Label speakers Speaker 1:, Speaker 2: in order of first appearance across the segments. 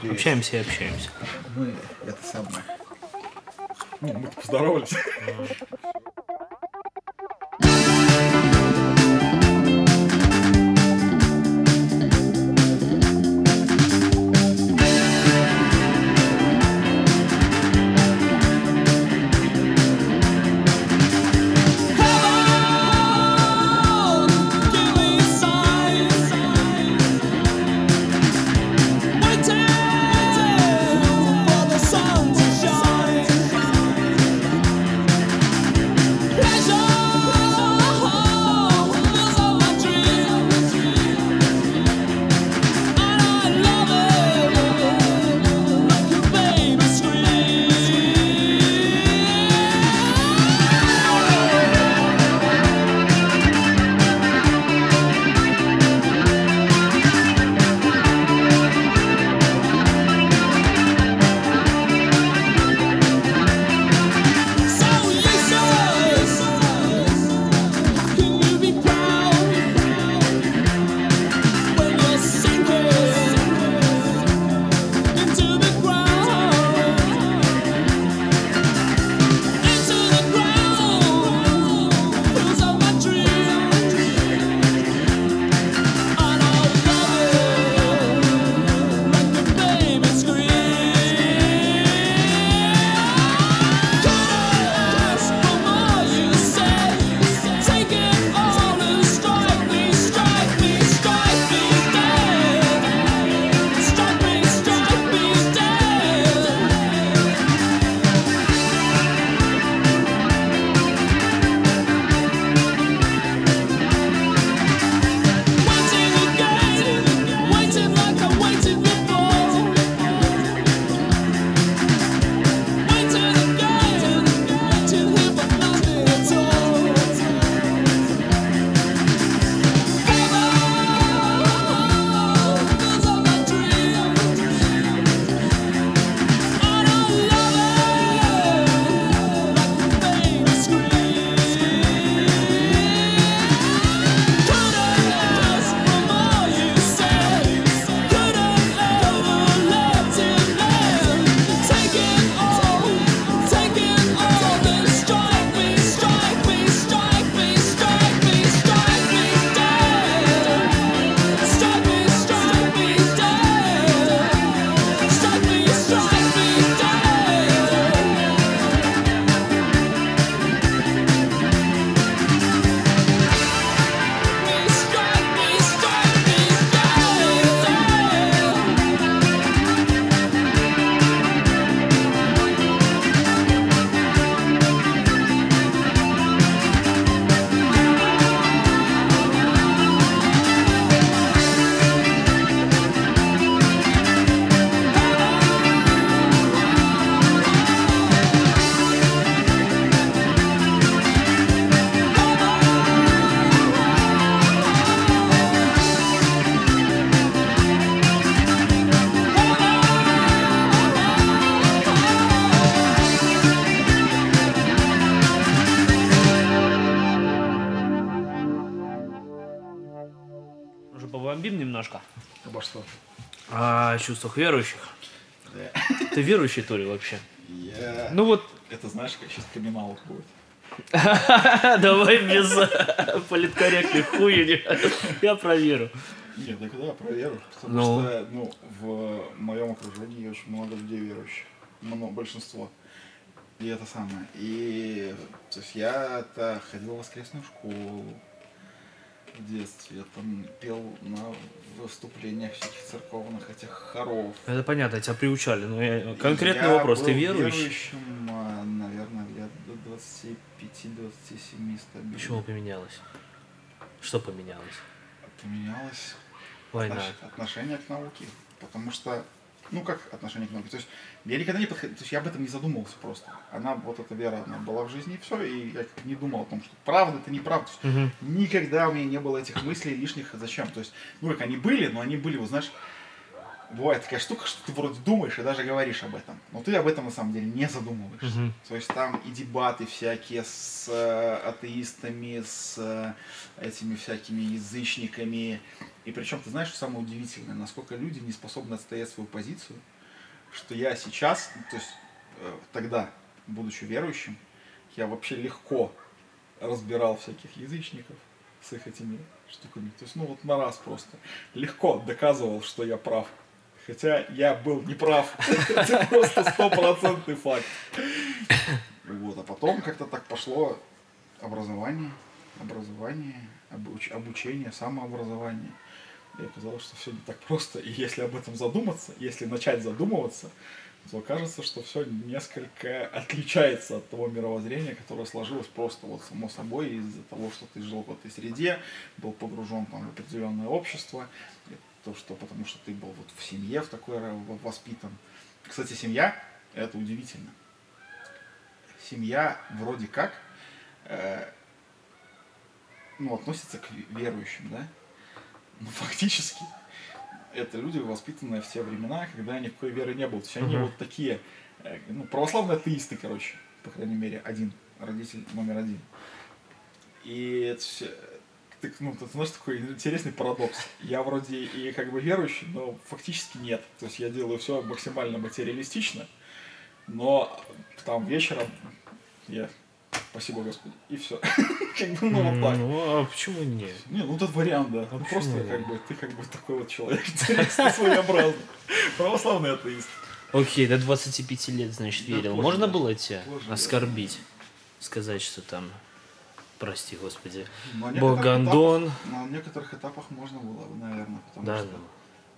Speaker 1: Привет.
Speaker 2: Общаемся и общаемся.
Speaker 1: Мы это самое. Ну, мы поздоровались.
Speaker 2: Побомбим немножко.
Speaker 1: Обо что?
Speaker 2: О чувствах верующих.
Speaker 1: Да.
Speaker 2: Ты верующий, то ли, вообще?
Speaker 1: Я...
Speaker 2: Ну вот,
Speaker 1: Это знаешь, как сейчас камин будет.
Speaker 2: давай без политкорректных хуйни. Я проверю.
Speaker 1: Нет, да когда я проверю. Потому
Speaker 2: Ну.
Speaker 1: что, ну, в моем окружении очень много людей верующих. Много, большинство. И это самое. И то есть я-то ходил в воскресную школу в детстве. Я там пел на выступлениях всяких церковных этих хоров.
Speaker 2: Это понятно, тебя приучали. Но я... конкретный
Speaker 1: Я
Speaker 2: вопрос, ты
Speaker 1: был
Speaker 2: верующий?
Speaker 1: верующим, а, наверное, лет до 25-27 стабильно.
Speaker 2: Почему поменялось? Что поменялось?
Speaker 1: Поменялось
Speaker 2: Война.
Speaker 1: отнош- отношение к науке. Потому что, ну как отношение к науке? То есть я никогда не подходил, то есть я об этом не задумывался просто. Она, вот эта вера, она была в жизни и все, и я не думал о том, что правда это неправда.
Speaker 2: Мгм.
Speaker 1: Никогда у меня не было этих мыслей лишних, зачем. То есть, ну как они были, но они были, вот знаешь, бывает такая штука, что ты вроде думаешь и даже говоришь об этом, но ты об этом на самом деле не задумываешься.
Speaker 2: Мгм.
Speaker 1: То есть там и дебаты всякие с э, атеистами, с э, этими всякими язычниками,
Speaker 3: И причем, ты знаешь, что самое удивительное, насколько люди не способны отстоять свою позицию, что я сейчас, то есть э, тогда, будучи верующим, я вообще легко разбирал всяких язычников с их этими штуками. То есть, ну вот на раз просто. Легко доказывал, что я прав. Хотя я был неправ. Это просто стопроцентный факт. Вот, а потом как-то так пошло образование, образование, обуч- обучение, самообразование. И оказалось, что все не так просто. И если об этом задуматься, если начать задумываться, то окажется, что все несколько отличается от того мировоззрения, которое сложилось просто вот само собой из-за того, что ты жил в этой среде, был погружен там, в определенное общество, и то, что потому что ты был вот в семье в такой воспитан. Кстати, семья это удивительно. Семья вроде как э, ну, относится к ве- верующим, да? Но фактически это люди, воспитанные в те времена, когда никакой веры не было. То есть они
Speaker 2: Мгм.
Speaker 3: вот такие, э, ну, православные атеисты, короче, по крайней мере, один, родитель номер один. И это всё- ты, ну, ты знаешь, такой интересный парадокс. Я вроде и как бы верующий, но фактически нет. То есть я делаю все максимально материалистично, но там вечером я спасибо Господи, и все. Как бы, ну, вот так.
Speaker 2: Ну, а почему нет?
Speaker 3: Не, ну тот вариант, да. Ну, просто
Speaker 2: нет?
Speaker 3: как бы ты как бы такой вот человек своеобразный. Православный атеист.
Speaker 2: Окей, до 25 лет, значит,
Speaker 3: Да
Speaker 2: верил. Можно
Speaker 3: да.
Speaker 2: было тебя
Speaker 3: Позже, да.
Speaker 2: оскорбить? Сказать, что там, прости господи,
Speaker 3: На некоторых
Speaker 2: Богандон.
Speaker 3: На некоторых этапах можно было, наверное, потому
Speaker 2: Да,
Speaker 3: что...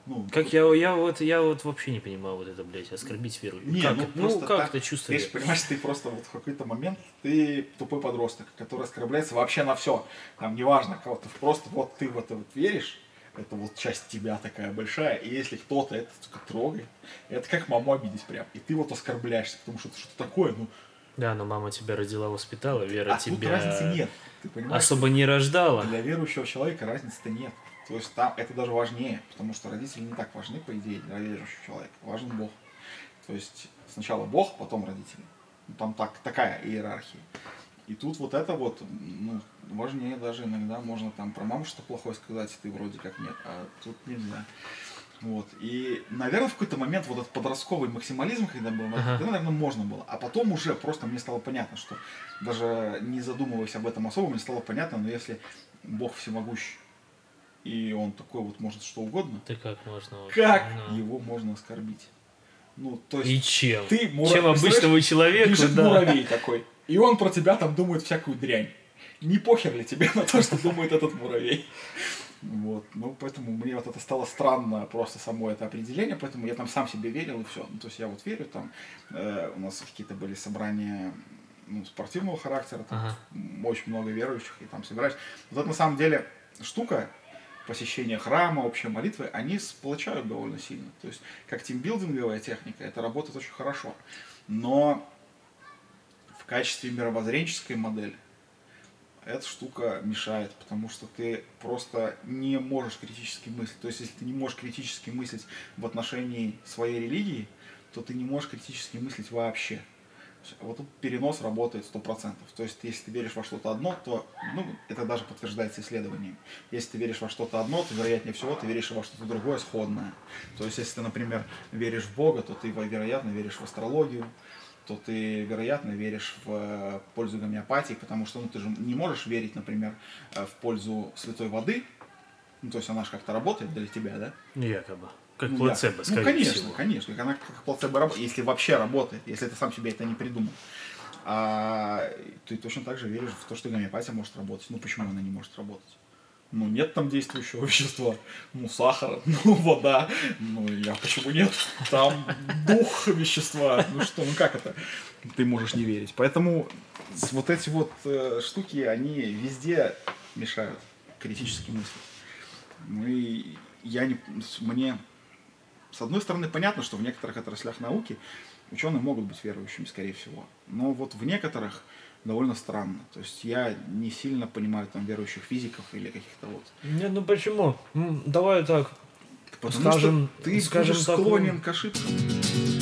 Speaker 3: Ну,
Speaker 2: Как я, я вот, я вот вообще не понимаю вот это, блядь, оскорбить веру.
Speaker 3: Не,
Speaker 2: как,
Speaker 3: ну,
Speaker 2: ну, как
Speaker 3: так,
Speaker 2: это чувство?
Speaker 3: Видишь, понимаешь, ты просто вот в какой-то момент ты тупой подросток, который оскорбляется вообще на все. Там неважно, кого ты просто вот ты в это вот веришь, это вот часть тебя такая большая, и если кто-то это сука, трогает, это как маму обидеть прям, и ты вот оскорбляешься, потому что это что-то такое, ну,
Speaker 2: Да, но мама тебя родила, воспитала, Вера
Speaker 3: а тут
Speaker 2: тебя
Speaker 3: разницы нет, ты понимаешь?
Speaker 2: особо не рождала.
Speaker 3: Для верующего человека разницы-то нет. То есть там это даже важнее, потому что родители не так важны, по идее, для верующего человека. Важен Бог. То есть сначала Бог, потом родители. Ну, Там так, такая иерархия. И тут вот это вот, ну, важнее даже иногда можно там про маму что плохое сказать, ты вроде как нет, а тут нельзя. Вот. И, наверное, в какой-то момент вот этот подростковый максимализм, когда был, тогда, наверное, можно было. А потом уже просто мне стало понятно, что даже не задумываясь об этом особо, мне стало понятно, но если Бог всемогущий, и он такой вот может что угодно,
Speaker 2: Ты как можно вообще?
Speaker 3: как
Speaker 2: Ну.
Speaker 3: его можно оскорбить? Ну, то есть
Speaker 2: И чем?
Speaker 3: ты мура-
Speaker 2: Чем
Speaker 3: представляешь,
Speaker 2: человеку,
Speaker 3: бежит
Speaker 2: да.
Speaker 3: муравей такой, и он про тебя там думает всякую дрянь. Не похер ли тебе на то, что думает этот муравей? Вот, ну, поэтому мне вот это стало странно, просто само это определение, поэтому я там сам себе верил и все. Ну, то есть я вот верю, там, э, у нас какие-то были собрания ну, спортивного характера, там
Speaker 2: Ага.
Speaker 3: очень много верующих, и там собираюсь. Вот это на самом деле штука, посещение храма, общая молитвы, они сплочают довольно сильно. То есть, как тимбилдинговая техника, это работает очень хорошо. Но в качестве мировоззренческой модели эта штука мешает, потому что ты просто не можешь критически мыслить. То есть, если ты не можешь критически мыслить в отношении своей религии, то ты не можешь критически мыслить вообще. Вот тут перенос работает 100%. То есть, если ты веришь во что-то одно, то, ну, это даже подтверждается исследованиями. Если ты веришь во что-то одно, то, вероятнее всего, ты веришь во что-то другое сходное. То есть, если ты, например, веришь в Бога, то ты, вероятно, веришь в астрологию, то ты, вероятно, веришь в э, пользу гомеопатии, потому что ну, ты же не можешь верить, например, э, в пользу святой воды, ну, то есть она же как-то работает для тебя, да?
Speaker 2: Якобы. Как
Speaker 3: Ну,
Speaker 2: плацебо,
Speaker 3: я-
Speaker 2: скорее
Speaker 3: Ну, конечно,
Speaker 2: всего.
Speaker 3: конечно. Она как плацебо работает, если вообще работает, если ты сам себе это не придумал. А ты точно так же веришь в то, что гомеопатия может работать. Ну, почему она не может работать? Ну, нет там действующего вещества. Ну, сахара, ну, вода. Ну, я почему нет? Там дух вещества. Ну что, ну как это? Ты можешь не верить. Поэтому вот эти вот э, штуки, они везде мешают критически мыслить. Ну и я не, мне, с одной стороны, понятно, что в некоторых отраслях науки ученые могут быть верующими, скорее всего. Но вот в некоторых довольно странно. То есть я не сильно понимаю там верующих физиков или каких-то вот.
Speaker 2: Нет, ну почему? Давай так.
Speaker 3: Потому
Speaker 2: Скажем-
Speaker 3: что ты
Speaker 2: скажем
Speaker 3: будешь склонен
Speaker 2: ну-
Speaker 3: к ошибкам.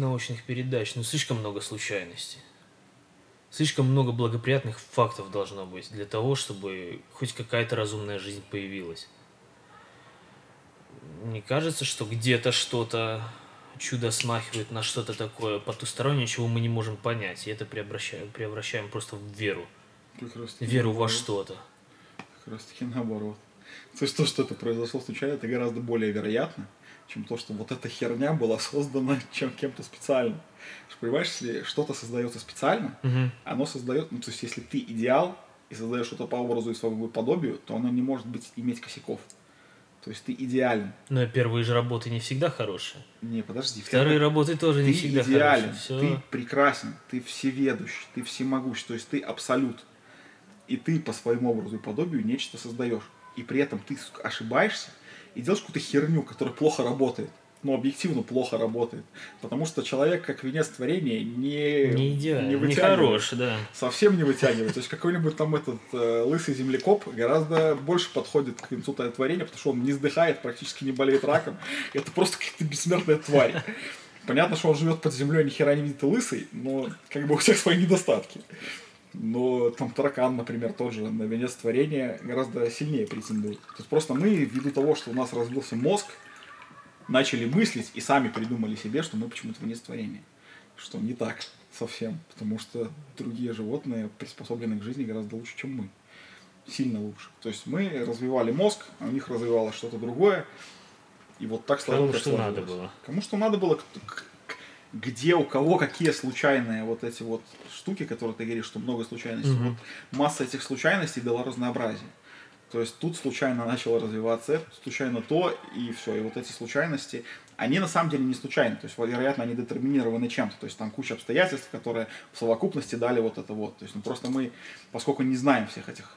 Speaker 2: Научных передач, ну слишком много случайностей. Слишком много благоприятных фактов должно быть для того, чтобы хоть какая-то разумная жизнь появилась. Не кажется, что где-то что-то чудо смахивает на что-то такое потустороннее, чего мы не можем понять, и это преобращаем, превращаем просто в веру.
Speaker 3: Как раз
Speaker 2: Веру во
Speaker 3: наоборот.
Speaker 2: что-то.
Speaker 3: Как раз таки наоборот. То есть то, что это произошло случайно, это гораздо более вероятно, чем то, что вот эта херня была создана чем кем-то специально. Ты ж Понимаешь, если что-то создается специально,
Speaker 2: Мгм.
Speaker 3: оно создает, ну то есть если ты идеал и создаешь что-то по образу и своему подобию, то оно не может быть иметь косяков. То есть ты идеален.
Speaker 2: Но первые же работы не всегда хорошие.
Speaker 3: Не, подожди.
Speaker 2: Вторые работы тоже не
Speaker 3: ты
Speaker 2: всегда
Speaker 3: идеален,
Speaker 2: хорошие.
Speaker 3: ты
Speaker 2: Все.
Speaker 3: прекрасен, ты всеведущий, ты всемогущий, то есть ты абсолют. И ты по своему образу и подобию нечто создаешь. И при этом ты ошибаешься и делаешь какую-то херню, которая плохо работает. Ну, объективно плохо работает. Потому что человек, как венец творения, не,
Speaker 2: Не идеально, не,
Speaker 3: вытягивает.
Speaker 2: хорош, да.
Speaker 3: Совсем не вытягивает. То есть какой-нибудь там этот э, лысый землекоп гораздо больше подходит к венцу творения, потому что он не сдыхает, практически не болеет раком. Это просто какая-то бессмертная тварь. Понятно, что он живет под землей, ни хера не видит и лысый, но как бы у всех свои недостатки. Но там таракан, например, тот же на венец творения гораздо сильнее претендует. То есть просто мы, ввиду того, что у нас развился мозг, начали мыслить и сами придумали себе, что мы почему-то венец творения. Что не так совсем, потому что другие животные приспособлены к жизни гораздо лучше, чем мы. Сильно лучше. То есть мы развивали мозг, а у них развивалось что-то другое. И вот так
Speaker 2: Кому
Speaker 3: сложилось.
Speaker 2: что
Speaker 3: как
Speaker 2: надо было.
Speaker 3: Кому что надо было, где у кого какие случайные вот эти вот штуки, которые ты говоришь, что много случайностей.
Speaker 2: Мгм.
Speaker 3: Вот масса этих случайностей дала разнообразие. То есть тут случайно начало развиваться это, случайно то, и все. И вот эти случайности, они на самом деле не случайны. То есть, вероятно, они детерминированы чем-то. То есть там куча обстоятельств, которые в совокупности дали вот это вот. То есть ну, просто мы, поскольку не знаем всех этих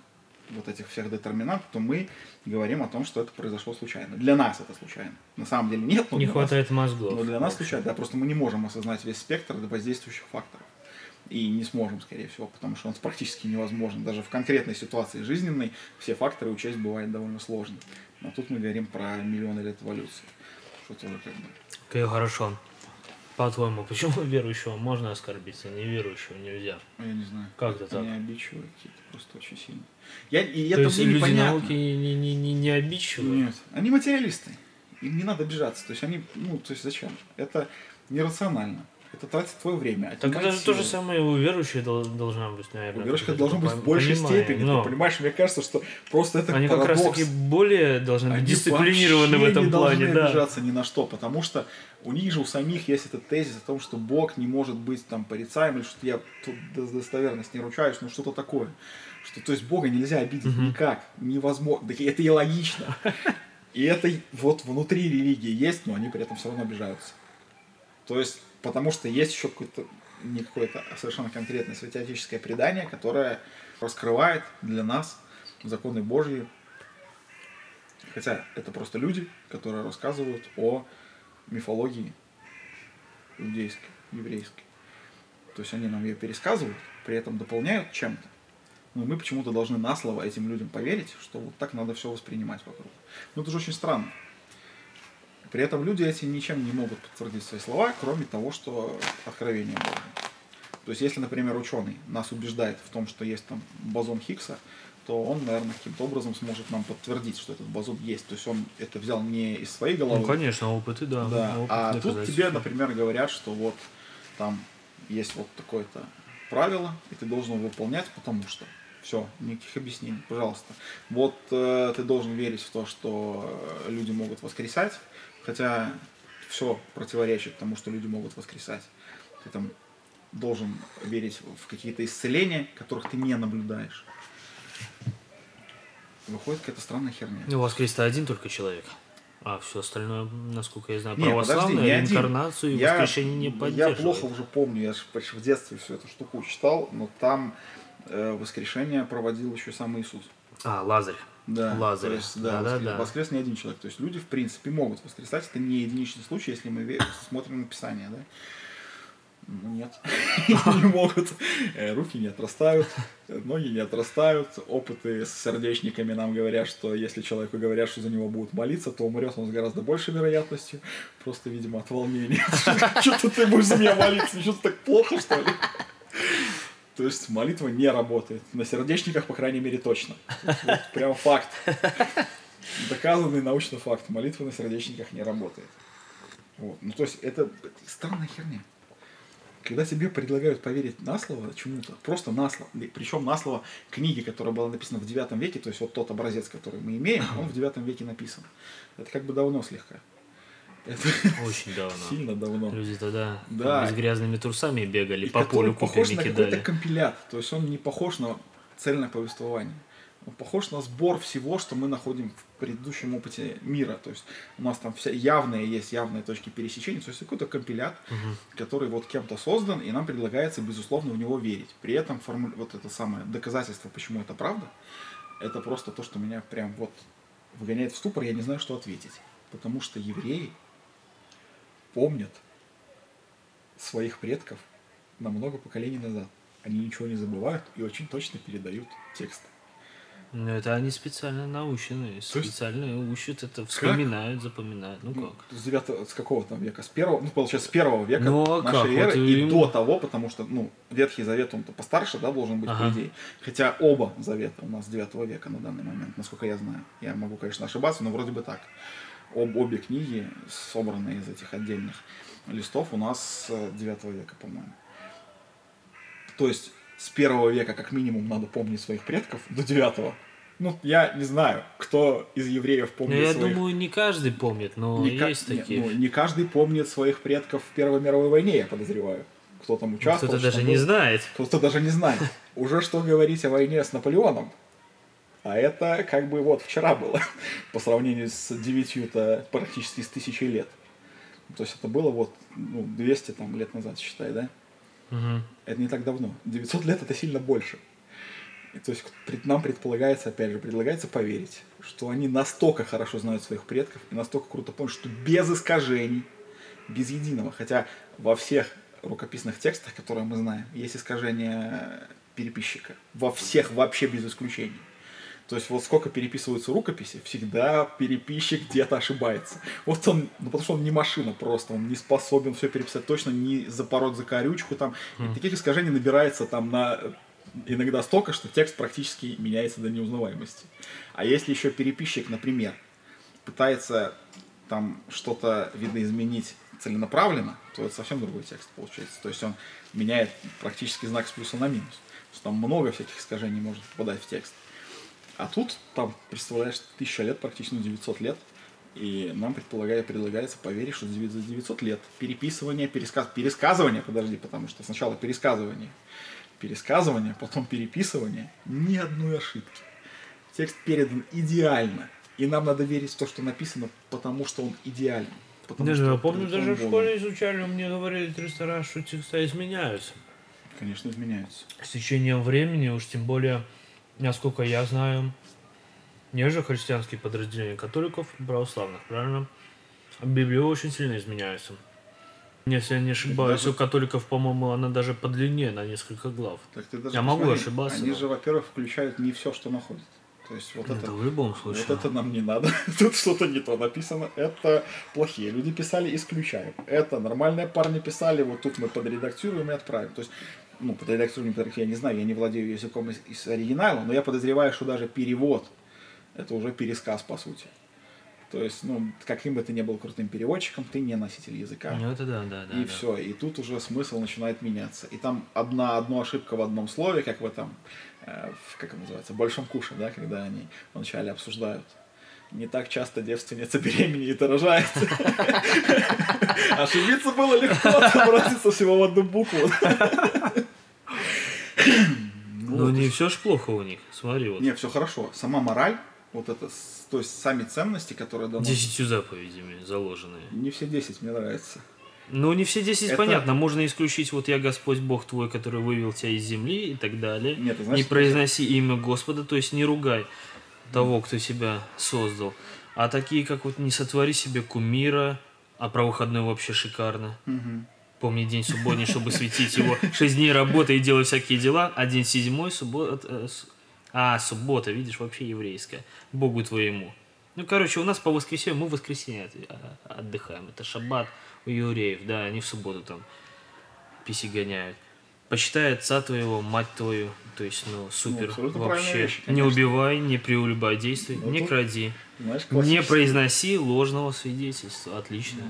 Speaker 3: вот этих всех детерминантов, то мы говорим о том, что это произошло случайно. Для нас это случайно. На самом деле нет. но
Speaker 2: Не хватает
Speaker 3: нас,
Speaker 2: мозгов.
Speaker 3: но для нас случайно. Да, просто мы не можем осознать весь спектр воздействующих факторов. И не сможем, скорее всего, потому что он практически невозможен. Даже в конкретной ситуации жизненной все факторы учесть бывает довольно сложно. Но тут мы говорим про миллионы лет эволюции. Что тоже как бы...
Speaker 2: Окей, хорошо. По-твоему, почему верующего можно оскорбить, а неверующего нельзя?
Speaker 3: Ну, Я не знаю.
Speaker 2: Как это так?
Speaker 3: Они обидчивые какие-то, просто очень сильно. Я, и
Speaker 2: То
Speaker 3: это
Speaker 2: есть
Speaker 3: мне
Speaker 2: люди
Speaker 3: непонятно.
Speaker 2: науки не, не, не, не, обидчивые?
Speaker 3: Нет, они материалисты. Им не надо обижаться. То есть они, ну, то есть зачем? Это нерационально. Это тратит твое время.
Speaker 2: Так это же то же самое у верующих дол- должна быть, наверное.
Speaker 3: Верочка
Speaker 2: как
Speaker 3: должно быть в большей
Speaker 2: понимаю,
Speaker 3: степени.
Speaker 2: но
Speaker 3: Ты понимаешь, мне кажется, что просто это
Speaker 2: Они как
Speaker 3: парадокс.
Speaker 2: раз таки более должны быть
Speaker 3: Они
Speaker 2: дисциплинированы в этом
Speaker 3: не
Speaker 2: плане,
Speaker 3: должны
Speaker 2: да.
Speaker 3: обижаться ни на что, потому что у них же у самих есть этот тезис о том, что Бог не может быть там порицаем, или что я тут до- достоверность не ручаюсь, но что-то такое. Что, то есть Бога нельзя обидеть никак, невозможно. Да это и логично. И это вот внутри религии есть, но они при этом все равно обижаются. То есть, потому что есть еще какое-то не какое-то, а совершенно конкретное святоотеческое предание, которое раскрывает для нас законы Божьи. Хотя это просто люди, которые рассказывают о мифологии иудейской, еврейской. То есть они нам ее пересказывают, при этом дополняют чем-то. Но мы почему-то должны на слово этим людям поверить, что вот так надо все воспринимать вокруг. Ну это же очень странно. При этом люди эти ничем не могут подтвердить свои слова, кроме того, что откровение Божье. То есть, если, например, ученый нас убеждает в том, что есть там бозон Хиггса, то он, наверное, каким-то образом сможет нам подтвердить, что этот бозон есть. То есть он это взял не из своей головы,
Speaker 2: Ну, конечно, опыты, да.
Speaker 3: да.
Speaker 2: опыт
Speaker 3: А тут тебе, например, говорят, что вот там есть вот такое-то правило, и ты должен его выполнять, потому что все, никаких объяснений, пожалуйста. Вот э, ты должен верить в то, что э, люди могут воскресать, хотя все противоречит тому, что люди могут воскресать. Ты там должен верить в какие-то исцеления, которых ты не наблюдаешь. Выходит какая-то странная херня.
Speaker 2: Ну, Христа один только человек. А все остальное, насколько я знаю,
Speaker 3: подожди,
Speaker 2: православное,
Speaker 3: один.
Speaker 2: реинкарнацию и
Speaker 3: Я-
Speaker 2: воскрешение не
Speaker 3: Я
Speaker 2: поддерживают.
Speaker 3: плохо уже помню, я же в детстве всю эту штуку читал, но там воскрешение проводил еще сам Иисус.
Speaker 2: А, Лазарь.
Speaker 3: Да,
Speaker 2: Лазарь.
Speaker 3: то есть, да,
Speaker 2: Да-да-да.
Speaker 3: воскрес, воскрес не один человек. То есть люди, в принципе, могут воскресать. Это не единичный случай, если мы ве- смотрим на Писание, да? Ну, нет, не могут. Э, Руки не отрастают, э, ноги не отрастают. Опыты с сердечниками нам говорят, что если человеку говорят, что за него будут молиться, то умрет он с гораздо большей вероятностью. Просто, видимо, от волнения. Что-то ты будешь за меня молиться, что-то так плохо, что ли? То есть молитва не работает. На сердечниках, по крайней мере, точно. Вот прям факт. Доказанный научный факт. Молитва на сердечниках не работает. Вот. Ну, то есть, это странная херня. Когда тебе предлагают поверить на слово чему-то, просто на слово, причем на слово книги, которая была написана в 9 веке, то есть вот тот образец, который мы имеем, он в 9 веке написан. Это как бы давно слегка. Это
Speaker 2: Очень давно.
Speaker 3: сильно давно.
Speaker 2: Люди тогда
Speaker 3: Да.
Speaker 2: с грязными трусами бегали,
Speaker 3: И
Speaker 2: по полю
Speaker 3: похож на какой-то компилят. То есть он не похож на цельное повествование. Он похож на сбор всего, что мы находим в предыдущем опыте мира. То есть у нас там вся явные есть явные точки пересечения. То есть какой-то компилят, который вот кем-то создан, и нам предлагается, безусловно, в него верить. При этом форму- вот это самое доказательство, почему это правда, это просто то, что меня прям вот выгоняет в ступор, я не знаю, что ответить. Потому что евреи помнят своих предков на много поколений назад. Они ничего не забывают и очень точно передают текст.
Speaker 2: Ну, это они специально научены, специально учат это, вспоминают, запоминают. Ну как?
Speaker 3: С, девятого, с какого там века? С первого, ну, получается, с первого века
Speaker 2: Ну, а
Speaker 3: нашей
Speaker 2: как?
Speaker 3: эры
Speaker 2: Вот
Speaker 3: и
Speaker 2: им-
Speaker 3: до того, потому что, ну, Ветхий Завет, он-то постарше, да, должен быть,
Speaker 2: Ага.
Speaker 3: по идее. Хотя оба Завета у нас с 9 века на данный момент, насколько я знаю. Я могу, конечно, ошибаться, но вроде бы так. Об, обе книги, собранные из этих отдельных листов, у нас с 9 века, по-моему. То есть с первого века как минимум надо помнить своих предков до девятого. Ну, я не знаю, кто из евреев
Speaker 2: Ну,
Speaker 3: помнит
Speaker 2: я
Speaker 3: своих...
Speaker 2: думаю, не каждый помнит, но
Speaker 3: Не ка-
Speaker 2: есть
Speaker 3: не-
Speaker 2: такие.
Speaker 3: ну, не каждый помнит своих предков в Первой мировой войне, я подозреваю. Кто там участвовал.
Speaker 2: Кто-то даже
Speaker 3: был.
Speaker 2: не знает.
Speaker 3: Кто-то даже не знает. Уже что говорить о войне с Наполеоном. А это как бы вот вчера было, по сравнению с девятью-то практически с тысячей лет. То есть это было вот ну, 200 там, лет назад, считай, да?
Speaker 2: Мгм.
Speaker 3: Это не так давно. 900 лет это сильно больше. И то есть нам предполагается, опять же, предлагается поверить, что они настолько хорошо знают своих предков и настолько круто помнят, что без искажений, без единого. Хотя во всех рукописных текстах, которые мы знаем, есть искажение переписчика. Во всех вообще без исключений. То есть вот сколько переписываются рукописи, всегда переписчик где-то ошибается. Вот он, ну потому что он не машина просто, он не способен все переписать точно, не запороть за корючку там. И таких искажений набирается там на иногда столько, что текст практически меняется до неузнаваемости. А если еще переписчик, например, пытается там что-то, видно, изменить целенаправленно, то это совсем другой текст получается. То есть он меняет практически знак с плюса на минус. То есть там много всяких искажений может попадать в текст. А тут, там, представляешь, тысяча лет, практически ну, 900 лет, и нам предполагает, предлагается поверить, что за 900 лет переписывание, пересказ, пересказывание, подожди, потому что сначала пересказывание, пересказывание, потом переписывание, ни одной ошибки. Текст передан идеально, и нам надо верить в то, что написано, потому что он идеален. потому
Speaker 2: Даже,
Speaker 3: что
Speaker 2: я помню, даже в школе изучали, мне говорили 300 раз, что текста изменяются.
Speaker 3: Конечно, изменяются.
Speaker 2: С течением времени, уж тем более, насколько я знаю, не же христианские подразделения католиков, православных, правильно? Библия очень сильно изменяется. Если я не ошибаюсь,
Speaker 3: Даже-
Speaker 2: у католиков, по-моему, она даже подлиннее на несколько глав.
Speaker 3: Так ты даже
Speaker 2: Я могу ошибаться,
Speaker 3: Они
Speaker 2: но-
Speaker 3: же, во-первых, включают не все, что находят. То есть вот это,
Speaker 2: Это в любом случае.
Speaker 3: вот это нам не надо. Тут что-то не то написано. Это плохие люди писали, исключаем. Это нормальные парни писали, вот тут мы подредактируем и отправим. То есть, ну, подредактируем, не подредактируем, я не знаю, я не владею языком из, из оригинала, но я подозреваю, что даже перевод это уже пересказ, по сути. То есть, ну, каким бы ты ни был крутым переводчиком, ты не носитель языка.
Speaker 2: Ну это да, да, да.
Speaker 3: и
Speaker 2: да.
Speaker 3: все. И тут уже смысл начинает меняться. И там одна, одна ошибка в одном слове, как в этом, э, в, как это называется, большом куше, да, когда они вначале обсуждают. Не так часто девственница беременеет и рожает. Ошибиться было легко, обратиться всего в одну букву.
Speaker 2: Ну не все ж плохо у них. Смотри, вот.
Speaker 3: Не, все хорошо. Сама мораль, вот это, то есть сами ценности, которые даны.
Speaker 2: Десятью заповедями заложенные.
Speaker 3: Не все 10 мне нравится.
Speaker 2: Ну, не все 10
Speaker 3: Это-
Speaker 2: понятно. Можно исключить вот я Господь Бог твой, который вывел тебя из земли и так далее.
Speaker 3: Нет, знаешь,
Speaker 2: не произноси имя Господа, то есть не ругай того, кто тебя создал. А такие, как вот не сотвори себе кумира, а про выходной вообще шикарно.
Speaker 3: Мгм.
Speaker 2: Помни день субботний, чтобы светить его. Шесть дней работай и делай всякие дела, день седьмой, суббота... А, суббота, видишь, вообще еврейская. Богу твоему. Ну, короче, у нас по воскресеньям, мы в воскресенье а, отдыхаем. Это шаббат у евреев, да, они в субботу там писи гоняют. Почитай отца твоего, мать твою, то есть, ну, супер,
Speaker 3: правильные
Speaker 2: вообще.
Speaker 3: вещи,
Speaker 2: не убивай, не преулюбодействуй,
Speaker 3: Ну,
Speaker 2: не кради,
Speaker 3: Знаешь,
Speaker 2: не произноси ложного свидетельства. Отлично.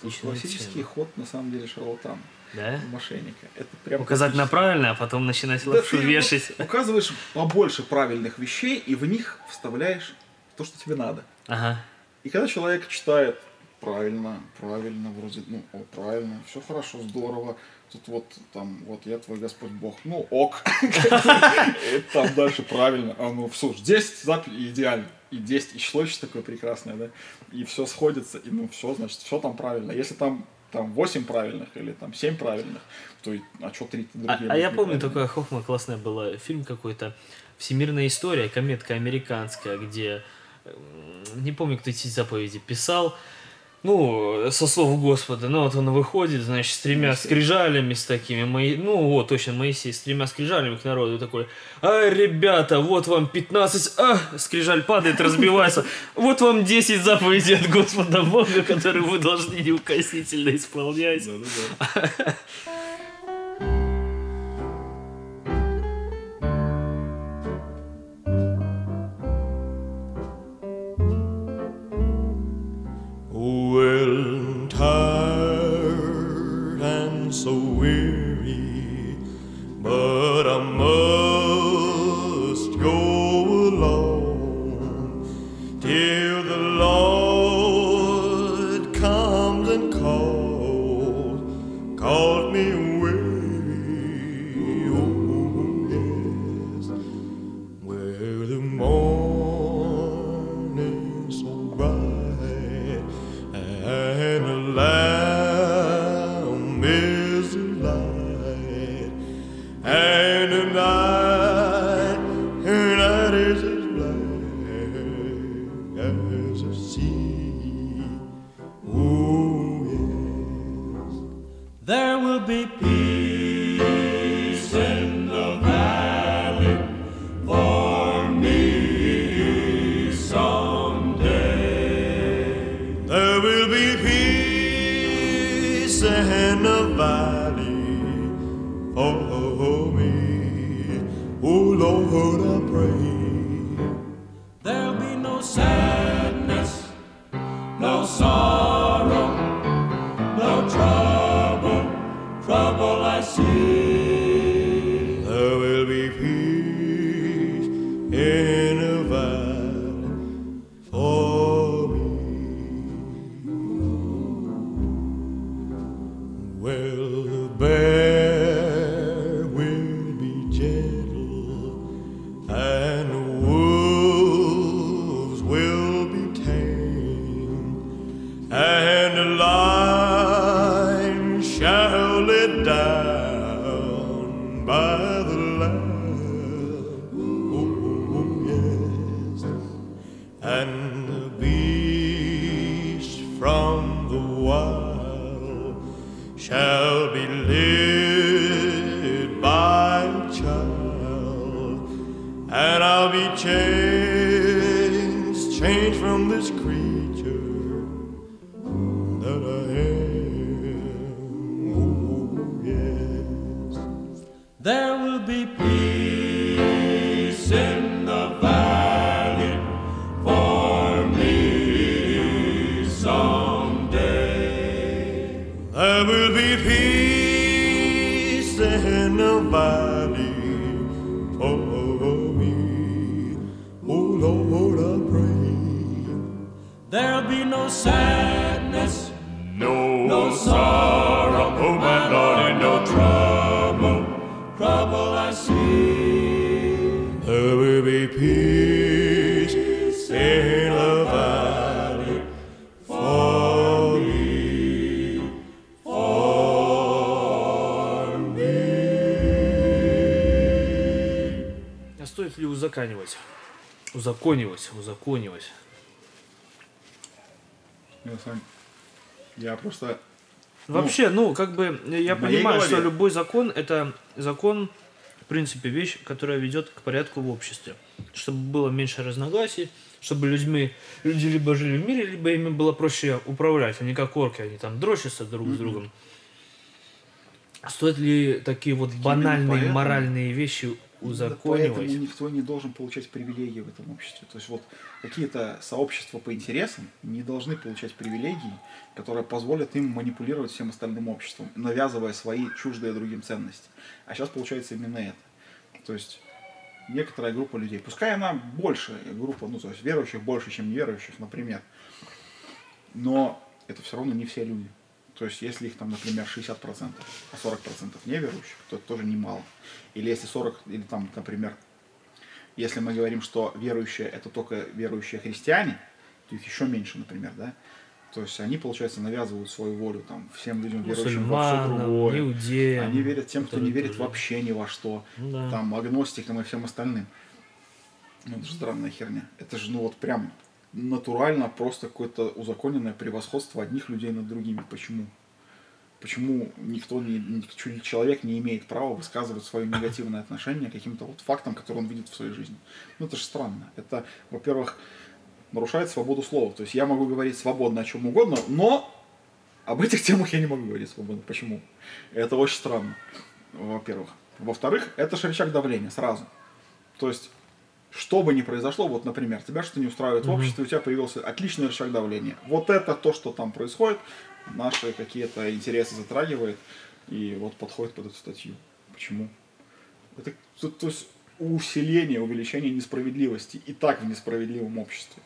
Speaker 2: Отличная
Speaker 3: Классический
Speaker 2: тема.
Speaker 3: ход, на самом деле, шарлатана.
Speaker 2: Да?
Speaker 3: Мошенника. Это прям
Speaker 2: Указать на правильное, а потом начинать
Speaker 3: Да
Speaker 2: лапшу вешать.
Speaker 3: указываешь побольше правильных вещей, и в них вставляешь то, что тебе надо.
Speaker 2: Ага.
Speaker 3: И когда человек читает правильно, правильно, вроде, ну, о, правильно, все хорошо, здорово, тут вот там, вот я твой Господь Бог, ну, ок. Там дальше правильно, а ну, слушай, 10 заповедей идеально, и 10, и еще такое прекрасное, да, и все сходится, и ну, все, значит, все там правильно. Если там там 8 правильных или там 7 правильных, то и, а что 3
Speaker 2: А,
Speaker 3: другие?
Speaker 2: а я
Speaker 3: будут
Speaker 2: помню, такая хохма классная была. Фильм какой-то «Всемирная история», кометка американская, где... Не помню, кто эти заповеди писал. Ну, со слов Господа. Ну, вот он выходит, значит, с тремя скрижалями, с такими... Мои... Ну, вот, точно, Моисей, с тремя скрижалями к народу такой. А, ребята, вот вам 15... А, скрижаль падает, разбивается. Вот вам 10 заповедей от Господа Бога, которые вы должны неукоснительно исполнять.
Speaker 3: Да-да-да.
Speaker 4: Well, and an eye. Узаканивать? Узаконивать, узаконивать.
Speaker 3: Я просто...
Speaker 4: Вообще, ну, как бы, я понимаю, что
Speaker 3: голове-
Speaker 4: любой закон это закон, в принципе, вещь, которая ведет к порядку в обществе. Чтобы было меньше разногласий, чтобы людьми, люди либо жили в мире, либо ими было проще управлять, а не как орки, они там дрочатся друг с другом. Стоит ли такие вот банальные
Speaker 3: поэтому-
Speaker 4: моральные вещи
Speaker 3: Поэтому
Speaker 4: узаконивать?
Speaker 3: никто не должен получать привилегии в этом обществе. То есть вот какие-то сообщества по интересам не должны получать привилегии, которые позволят им манипулировать всем остальным обществом, навязывая свои чуждые другим ценности. А сейчас получается именно это. То есть некоторая группа людей, пускай она больше, группа, ну то есть верующих больше, чем неверующих, например, но это все равно не все люди. То есть, если их там, например, 60%, а 40% неверующих, то это тоже немало. Или если 40, или там, например, если мы говорим, что верующие это только верующие христиане, то их еще меньше, например, да? То есть они, получается, навязывают свою волю там всем людям, верующим во все другое.
Speaker 4: иудеям.
Speaker 3: Они верят тем, кто не верит
Speaker 4: тоже-
Speaker 3: вообще ни во что.
Speaker 4: Ну да.
Speaker 3: Там агностикам и всем остальным. Ну, это же странная херня. Это же, ну вот прям натурально просто какое-то узаконенное превосходство одних людей над другими. Почему? Почему никто не, человек не имеет права высказывать свое негативное отношение к каким-то вот фактам, которые он видит в своей жизни? Ну это же странно. Это, во-первых, нарушает свободу слова. То есть я могу говорить свободно о чем угодно, но об этих темах я не могу говорить свободно. Почему? Это очень странно, во-первых. Во-вторых, это же рычаг давления сразу. То есть, что бы ни произошло, вот, например, тебя что-то не устраивает в обществе, у тебя появился отличный рычаг давления. Вот это то, что там происходит, наши какие-то интересы затрагивает, и вот подходит под эту статью. Почему? Это то, то есть усиление, увеличение несправедливости и так в несправедливом обществе.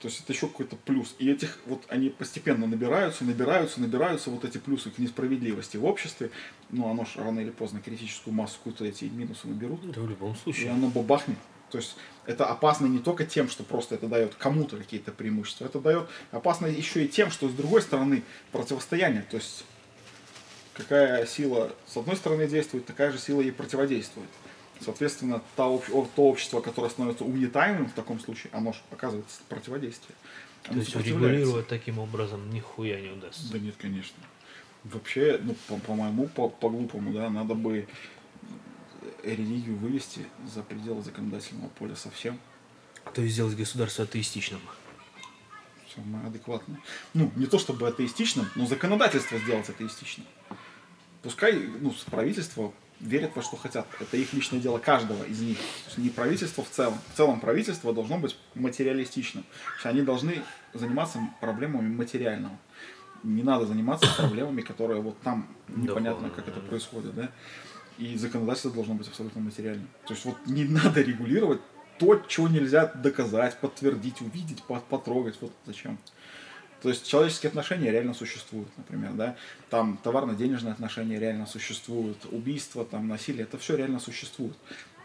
Speaker 3: То есть это еще какой-то плюс. И этих вот они постепенно набираются, набираются, набираются вот эти плюсы к несправедливости в обществе. Ну, оно же рано или поздно критическую массу какую-то эти минусы наберут.
Speaker 4: Да, в любом
Speaker 3: И
Speaker 4: случае.
Speaker 3: оно бабахнет. То есть это опасно не только тем, что просто это дает кому-то какие-то преимущества, это дает опасно еще и тем, что с другой стороны противостояние. То есть какая сила с одной стороны действует, такая же сила и противодействует. Соответственно, то общество, которое становится угнетаемым в таком случае, оно же оказывает противодействие.
Speaker 4: То
Speaker 3: Оно
Speaker 4: есть
Speaker 3: сопротивляется.
Speaker 4: регулировать таким образом нихуя не удастся.
Speaker 3: Да нет, конечно. Вообще, ну, по- по-моему, по- по-глупому, да, надо бы религию вывести за пределы законодательного поля совсем.
Speaker 4: То есть сделать государство атеистичным.
Speaker 3: Самое адекватное. Ну, не то чтобы атеистичным, но законодательство сделать атеистичным. пускай ну, правительство верит во что хотят. Это их личное дело каждого из них. Не правительство в целом. В целом правительство должно быть материалистичным. Они должны заниматься проблемами материального. Не надо заниматься проблемами, которые вот там непонятно, как это
Speaker 2: да.
Speaker 3: происходит, да. И законодательство должно быть абсолютно материальным. То есть вот не надо регулировать то, чего нельзя доказать, подтвердить, увидеть, по- потрогать. Вот зачем? То есть человеческие отношения реально существуют, например, да, там товарно-денежные отношения реально существуют, убийство, там насилие, это все реально существует.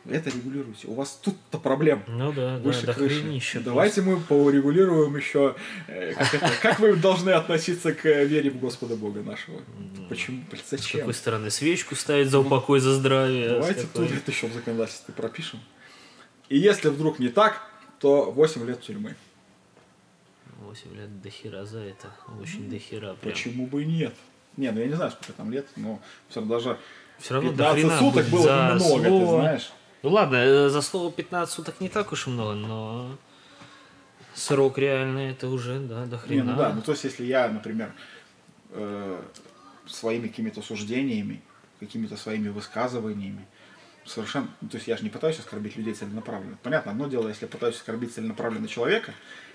Speaker 3: Это регулируйте. У вас тут-то проблем
Speaker 2: Ну да, да,
Speaker 3: выше
Speaker 2: до
Speaker 3: крыши.
Speaker 2: хренища
Speaker 3: Давайте мы порегулируем еще, э, как, это, как вы должны относиться к э, вере в Господа Бога нашего. Почему? Блин,
Speaker 2: С
Speaker 3: Зачем?
Speaker 2: какой стороны свечку ставить за упокой, за здравие? а
Speaker 3: Давайте тут это еще в законодательстве пропишем. И если вдруг не так, то 8 лет тюрьмы.
Speaker 2: 8 лет до хера за это. Очень до хера прям.
Speaker 3: Почему бы и нет? Не, ну я не знаю, сколько там лет, но все равно даже
Speaker 2: Все равно до
Speaker 3: 15
Speaker 2: хрена
Speaker 3: суток было
Speaker 2: за
Speaker 3: немного, ты
Speaker 2: слово.
Speaker 3: знаешь.
Speaker 2: Ну ладно, э, за слово 15 суток не так уж и много, но срок реальный это уже, да, до
Speaker 3: Не,
Speaker 2: хрена.
Speaker 3: ну да, ну то есть если я, например, э, своими какими-то суждениями, какими-то своими высказываниями, совершенно, ну, то есть я же не пытаюсь оскорбить людей целенаправленно. Понятно, одно дело, если я пытаюсь оскорбить целенаправленно человека,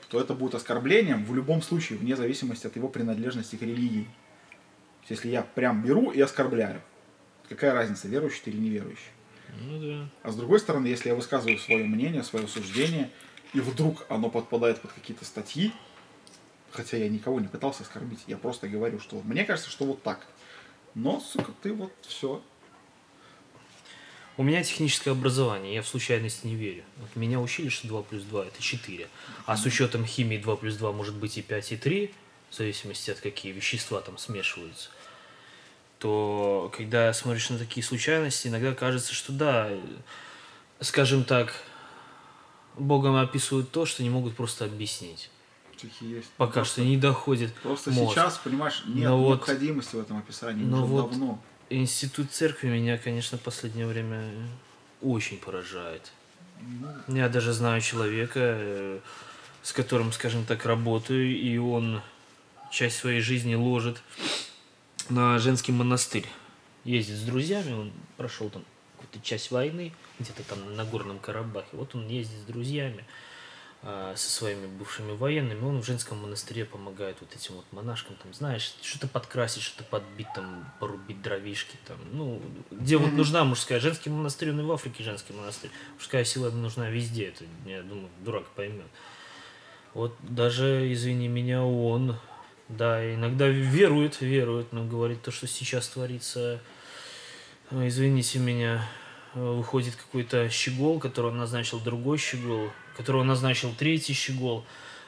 Speaker 3: то это будет оскорблением в любом случае, вне зависимости от его принадлежности к религии. То есть если я прям беру и оскорбляю, какая разница, верующий ты или неверующий?
Speaker 2: Ну да.
Speaker 3: А с другой стороны, если я высказываю свое мнение, свое суждение, и вдруг оно подпадает под какие-то статьи, хотя я никого не пытался оскорбить, я просто говорю, что мне кажется, что вот так. Но, сука, ты вот все.
Speaker 2: У меня техническое образование, я в случайности не верю. Вот меня учили, что 2 плюс 2 это 4. А с учетом химии 2 плюс 2 может быть и 5, и 3, в зависимости от какие вещества там смешиваются. То когда смотришь на такие случайности, иногда кажется, что да, скажем так, Богом описывают то, что не могут просто объяснить.
Speaker 3: Есть.
Speaker 2: Пока
Speaker 3: Просто-
Speaker 2: что не доходит
Speaker 3: Просто
Speaker 2: мозг.
Speaker 3: сейчас, понимаешь, нет
Speaker 2: Но вот-
Speaker 3: необходимости в этом описании
Speaker 2: но вот-
Speaker 3: давно.
Speaker 2: Институт церкви меня, конечно, в последнее время очень поражает. Я даже знаю человека, э, с которым, скажем так, работаю, и он часть своей жизни ложит на женский монастырь. Ездит с друзьями, он прошел там какую-то часть войны, где-то там на Горном Карабахе. Вот он ездит с друзьями, а, со своими бывшими военными, он в женском монастыре помогает вот этим вот монашкам, там, знаешь, что-то подкрасить, что-то подбить, там, порубить дровишки, там, ну, где вот нужна мужская, женский монастырь, он и в Африке женский монастырь, мужская сила нужна везде, это, я думаю, дурак поймет. Вот даже, извини меня, он, да, иногда верует, верует, но говорит то, что сейчас творится, извините меня, выходит какой-то щегол, которого назначил другой щегол, которого назначил третий щегол.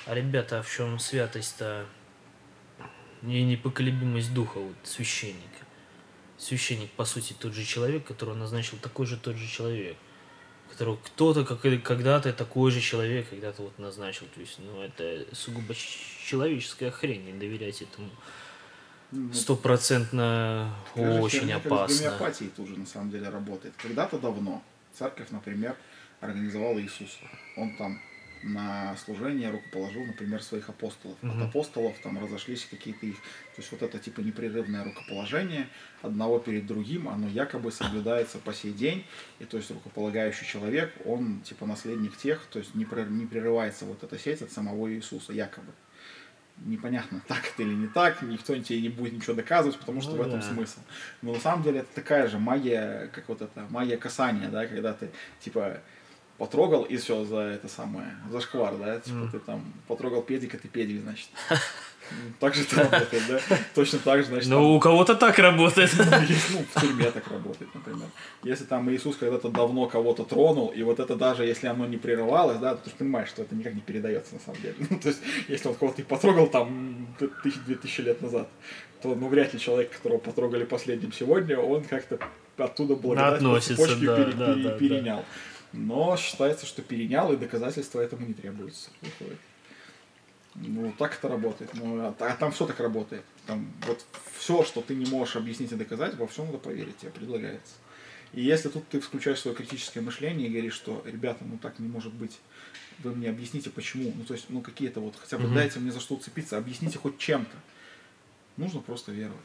Speaker 2: А ребята, а в чем святость-то и непоколебимость духа вот, священника? Священник, по сути, тот же человек, которого назначил такой же тот же человек. Которого кто-то как, когда-то такой же человек когда-то вот назначил. То есть, ну, это сугубо человеческая хрень, не доверять этому. Стопроцентно
Speaker 3: Такая же
Speaker 2: очень
Speaker 3: С
Speaker 2: опасно.
Speaker 3: гомеопатией тоже на самом деле работает. Когда-то давно церковь, например, организовала Иисуса. Он там на служение рукоположил, например, своих апостолов. От апостолов там разошлись какие-то их. То есть вот это типа непрерывное рукоположение одного перед другим, оно якобы соблюдается по сей день. И то есть рукополагающий человек, он типа наследник тех, то есть не, прер- не прерывается вот эта сеть от самого Иисуса, якобы. Непонятно, так это или не так, никто тебе не будет ничего доказывать, потому что
Speaker 2: Ну
Speaker 3: в этом
Speaker 2: да.
Speaker 3: смысл. Но на самом деле это такая же магия, как вот это, магия касания, да, когда ты типа потрогал и все за это самое, за шквар, да, типа ты там потрогал педик, а ты педик, значит. Так же это работает, да? Точно так же, значит,
Speaker 2: Ну, у кого-то так работает.
Speaker 3: есть, ну, в тюрьме так работает, например. Если там Иисус когда-то давно кого-то тронул, и вот это даже если оно не прерывалось, да, ты же понимаешь, что это никак не передается на самом деле. Ну, то есть, если он кого-то и потрогал там тысяч, две тысячи лет назад, то, ну, вряд ли человек, которого потрогали последним сегодня, он как-то оттуда благодать по
Speaker 2: Относится,
Speaker 3: цепочке
Speaker 2: да,
Speaker 3: пере-
Speaker 2: да,
Speaker 3: пере-
Speaker 2: да, да.
Speaker 3: Но считается, что перенял, и доказательства этому не требуется. Выходит. Ну, так это работает. Ну, а, а там все так работает. Там вот все, что ты не можешь объяснить и доказать, во всем надо поверить, тебе предлагается. И если тут ты включаешь свое критическое мышление и говоришь, что, ребята, ну так не может быть, вы мне объясните, почему. Ну, то есть, ну, какие-то вот, хотя бы дайте мне за что уцепиться, объясните хоть чем-то. Нужно просто веровать.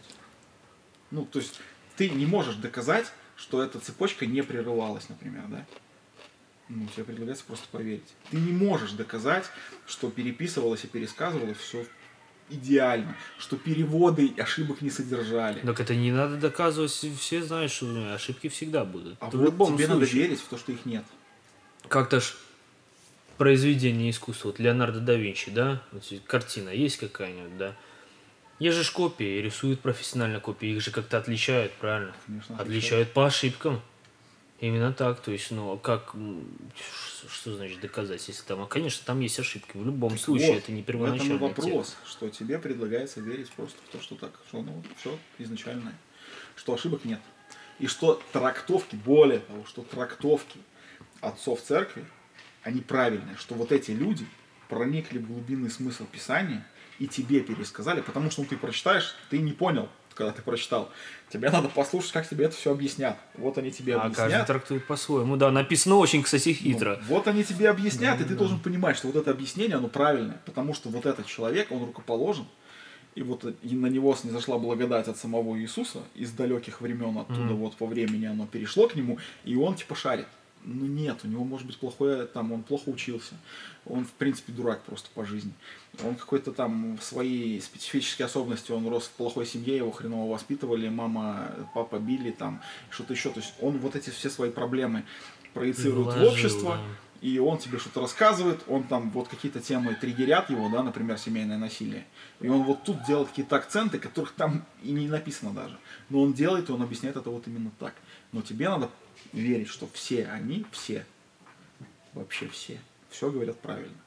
Speaker 3: Ну, то есть, ты не можешь доказать, что эта цепочка не прерывалась, например, да? Ну, тебе предлагается просто поверить. Ты не можешь доказать, что переписывалось и пересказывалось все идеально, что переводы ошибок не содержали.
Speaker 2: Так это не надо доказывать, все знают, что ошибки всегда будут.
Speaker 3: А
Speaker 2: Это
Speaker 3: вот тебе надо верить в то, что их нет.
Speaker 2: Как-то ж произведение искусства, вот Леонардо да Винчи, да, вот картина есть какая-нибудь, да, есть же копии, рисуют профессионально копии, их же как-то отличают, правильно?
Speaker 3: Конечно,
Speaker 2: отличают.
Speaker 3: отличают.
Speaker 2: по ошибкам. Именно так, то есть, ну, а как, что значит доказать, если там, а, конечно, там есть ошибки, в любом случае,
Speaker 3: Вот,
Speaker 2: это не
Speaker 3: В этом
Speaker 2: первоначальный
Speaker 3: вопрос, что тебе предлагается верить просто в то, что так, что ну все изначальное, что ошибок нет. И что трактовки, более того, что трактовки отцов церкви, они правильные, что вот эти люди проникли в глубинный смысл Писания и тебе пересказали, потому что ну, ты прочитаешь, ты не понял, когда ты прочитал. Тебе надо послушать, как тебе это все объяснят. Вот они тебе
Speaker 2: А каждый
Speaker 3: объяснят.
Speaker 2: трактует по-своему. Да, написано очень, кстати,
Speaker 3: Ну,
Speaker 2: хитро.
Speaker 3: вот они тебе объяснят, и ты должен понимать, что вот это объяснение, оно правильное, потому что вот этот человек, он рукоположен, и вот и на него снизошла благодать от самого Иисуса из далеких времен, оттуда вот по времени оно перешло к нему, и он типа шарит. Ну нет, у него может быть плохое, там, он плохо учился. Он, в принципе, дурак просто по жизни. Он какой-то там в своей специфической особенности, он рос в плохой семье, его хреново воспитывали, мама, папа били там, что-то еще. То есть он вот эти все свои проблемы проецирует в
Speaker 2: Вложил,
Speaker 3: общество,
Speaker 2: да.
Speaker 3: и он тебе что-то рассказывает, он там вот какие-то темы триггерят его, да, например, семейное насилие. И он вот тут делает какие-то акценты, которых там и не написано даже. Но он делает, и он объясняет это вот именно так. Но тебе надо верить, что все они, все, вообще все, все говорят правильно.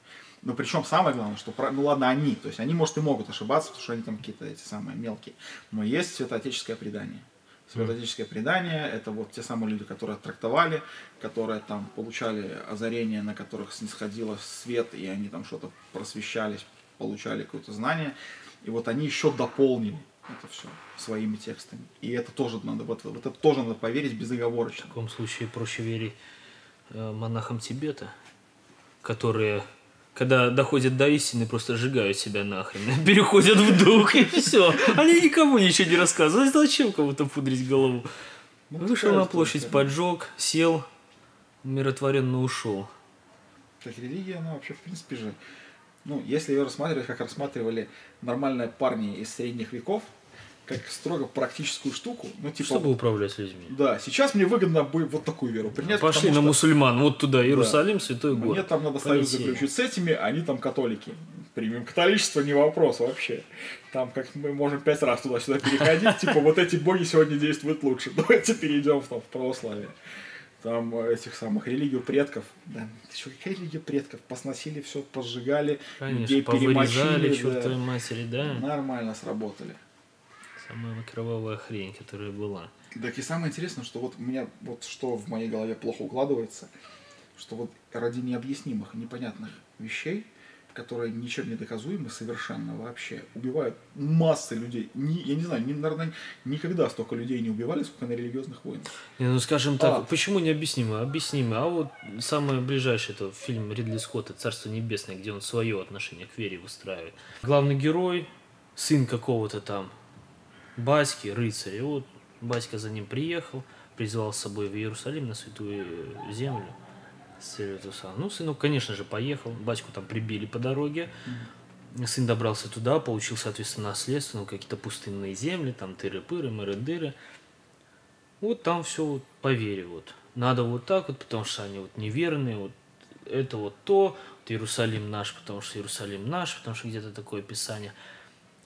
Speaker 3: Но причем самое главное, что, ну ладно, они, то есть они, может, и могут ошибаться, потому что они там какие-то эти самые мелкие, но есть святоотеческое предание. Святоотеческое предание – это вот те самые люди, которые трактовали, которые там получали озарение, на которых снисходило свет, и они там что-то просвещались, получали какое-то знание. И вот они еще дополнили это все своими текстами. И это тоже надо, вот, это тоже надо поверить безоговорочно.
Speaker 2: В таком случае проще верить э, монахам Тибета, которые, когда доходят до истины, просто сжигают себя нахрен, переходят в дух и все. Они никому ничего не рассказывают. Зачем кому-то пудрить голову?
Speaker 3: Ну,
Speaker 2: Вышел на площадь, поджег, сел, умиротворенно ушел.
Speaker 3: Так религия, она вообще, в принципе же, ну, если ее рассматривать, как рассматривали нормальные парни из средних веков, как строго практическую штуку, ну, типа,
Speaker 2: Чтобы управлять людьми.
Speaker 3: да, сейчас мне выгодно бы вот такую веру принять,
Speaker 2: Пошли
Speaker 3: потому
Speaker 2: на
Speaker 3: что
Speaker 2: мусульман, вот туда, Иерусалим, святой город.
Speaker 3: мне там надо союз заключить с этими, а они там католики. Примем католичество, не вопрос вообще. Там как мы можем пять раз туда-сюда переходить, типа вот эти боги сегодня действуют лучше, давайте перейдем в православие. Там э, этих самых религию предков. Да, что, какая религия предков? Посносили все, позжигали,
Speaker 2: Конечно,
Speaker 3: людей перемочили.
Speaker 2: чертовой
Speaker 3: да.
Speaker 2: матери, да.
Speaker 3: Нормально сработали.
Speaker 2: Самая кровавая хрень, которая была.
Speaker 3: Так и самое интересное, что вот у меня вот что в моей голове плохо укладывается, что вот ради необъяснимых непонятных вещей, которые ничем не доказуемы совершенно вообще, убивают массы людей. Ни- я не знаю, ни, наверное, никогда столько людей не убивали, сколько на религиозных войнах.
Speaker 2: Не, ну скажем так,
Speaker 3: А.
Speaker 2: почему необъяснимо? Объяснимо. А вот самое ближайшее это фильм Ридли Скотта «Царство небесное», где он свое отношение к вере выстраивает. Главный герой, сын какого-то там батьки, рыцаря. И вот батька за ним приехал, призвал с собой в Иерусалим на святую землю. С целью этого самого. Ну, сынок, конечно же, поехал. Батьку там прибили по дороге. Сын добрался туда, получил, соответственно, наследство, ну, какие-то пустынные земли, там тыры-пыры, мыры-дыры. Вот там все вот по вере вот. Надо вот так вот, потому что они вот неверные, вот это вот то, вот Иерусалим наш, потому что Иерусалим наш, потому что где-то такое писание.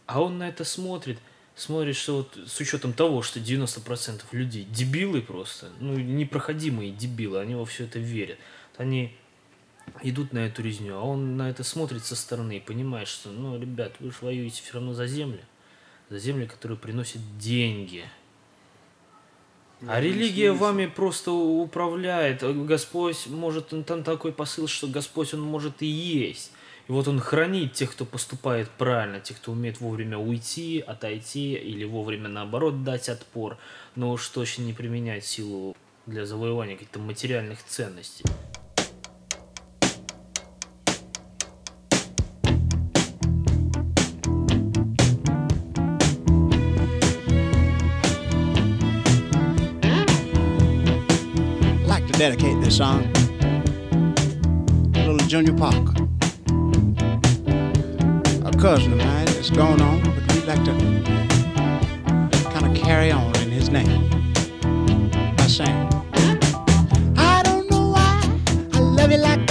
Speaker 2: А он на это смотрит, смотрит, что вот с учетом того, что 90% людей дебилы просто, ну, непроходимые дебилы, они во все это верят. Они идут на эту резню, а он на это смотрит со стороны и понимает, что, ну, ребят, вы же воюете все равно за землю, за землю, которая приносит деньги. А религия вами просто управляет. Господь может, он- там такой посыл, что Господь, Он может и есть. И вот Он хранит тех, кто поступает правильно, тех, кто умеет вовремя уйти, отойти или вовремя наоборот дать отпор, но уж точно не применять силу для завоевания каких-то материальных ценностей.
Speaker 5: This song to little Junior Parker. A cousin of mine that's gone on, but we'd like to kind of carry on in his name by saying, I don't know why I love you like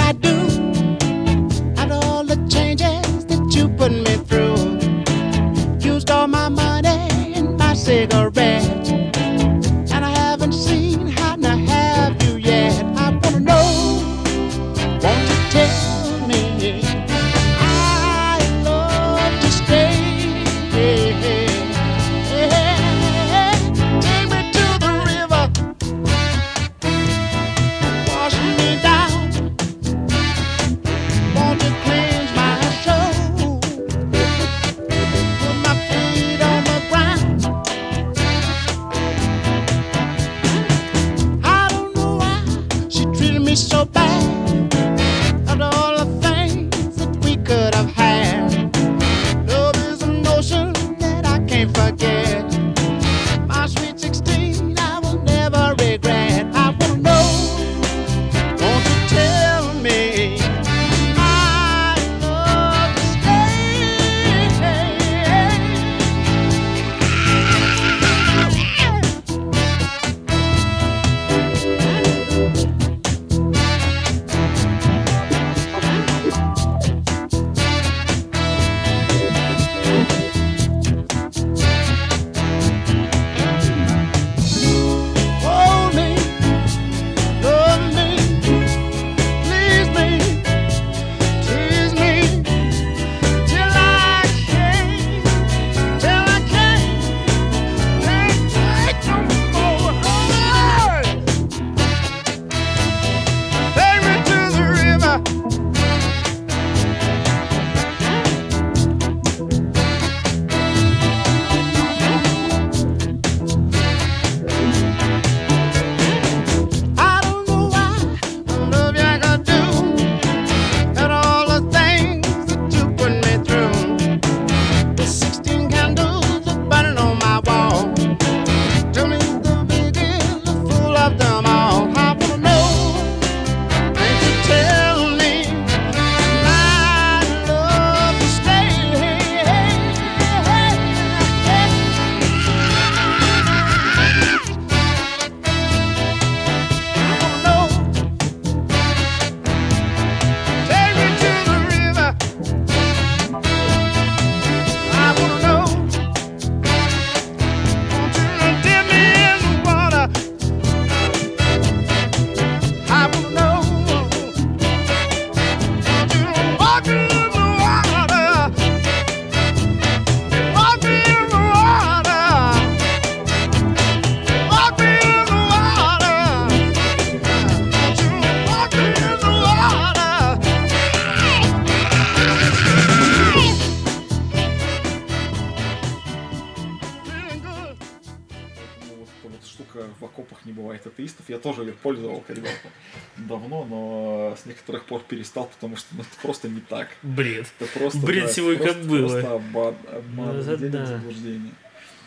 Speaker 3: Я тоже ее пользовал когда-то давно, но с некоторых пор перестал, потому что ну, это просто не так.
Speaker 2: Бред.
Speaker 3: Это просто,
Speaker 2: Бред
Speaker 3: да,
Speaker 2: всего и как было.
Speaker 3: Просто обман, обман,
Speaker 2: Ну,
Speaker 3: в
Speaker 2: да.
Speaker 3: заблуждение.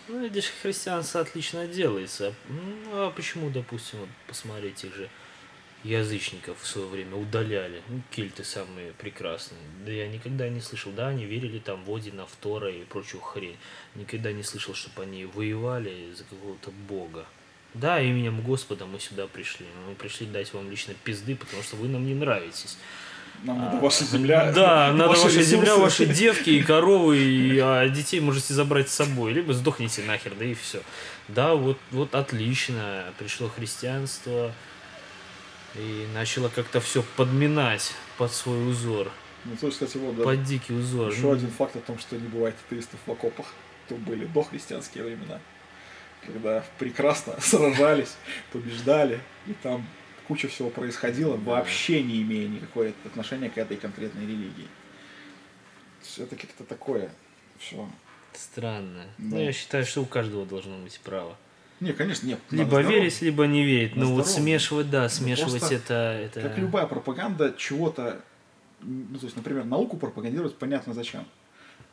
Speaker 2: Ну, видишь, христианство отлично делается. Ну, а почему, допустим, вот посмотреть тех же язычников в свое время удаляли? Ну, кельты самые прекрасные. Да я никогда не слышал, да, они верили там в Одина, в Тора и прочую хрень. Никогда не слышал, чтобы они воевали за какого-то бога. Да, именем Господа мы сюда пришли. Мы пришли дать вам лично пизды, потому что вы нам не нравитесь.
Speaker 3: Нам надо ваша земля.
Speaker 2: Да, надо ваша земля,
Speaker 3: ресурсы.
Speaker 2: ваши девки и коровы, и, а детей можете забрать с собой, либо сдохните нахер, да и все. Да, вот, вот отлично, пришло христианство и начало как-то все подминать под свой узор,
Speaker 3: Ну, то есть, кстати, вот, да,
Speaker 2: под дикий узор.
Speaker 3: еще
Speaker 2: Ну,
Speaker 3: один факт о том, что не бывает атеистов в окопах. То были дохристианские времена, когда прекрасно сражались, побеждали, и там куча всего происходило, вообще не имея никакого отношения к этой конкретной религии. Это как-то такое все.
Speaker 2: Странно.
Speaker 3: Да.
Speaker 2: Ну, я считаю, что у каждого должно быть право.
Speaker 3: Не, конечно, нет.
Speaker 2: Либо верить, либо не верить.
Speaker 3: На
Speaker 2: Ну вот смешивать, да, смешивать
Speaker 3: просто
Speaker 2: это, это...
Speaker 3: Как любая пропаганда чего-то, ну, то есть, например, науку пропагандировать понятно зачем.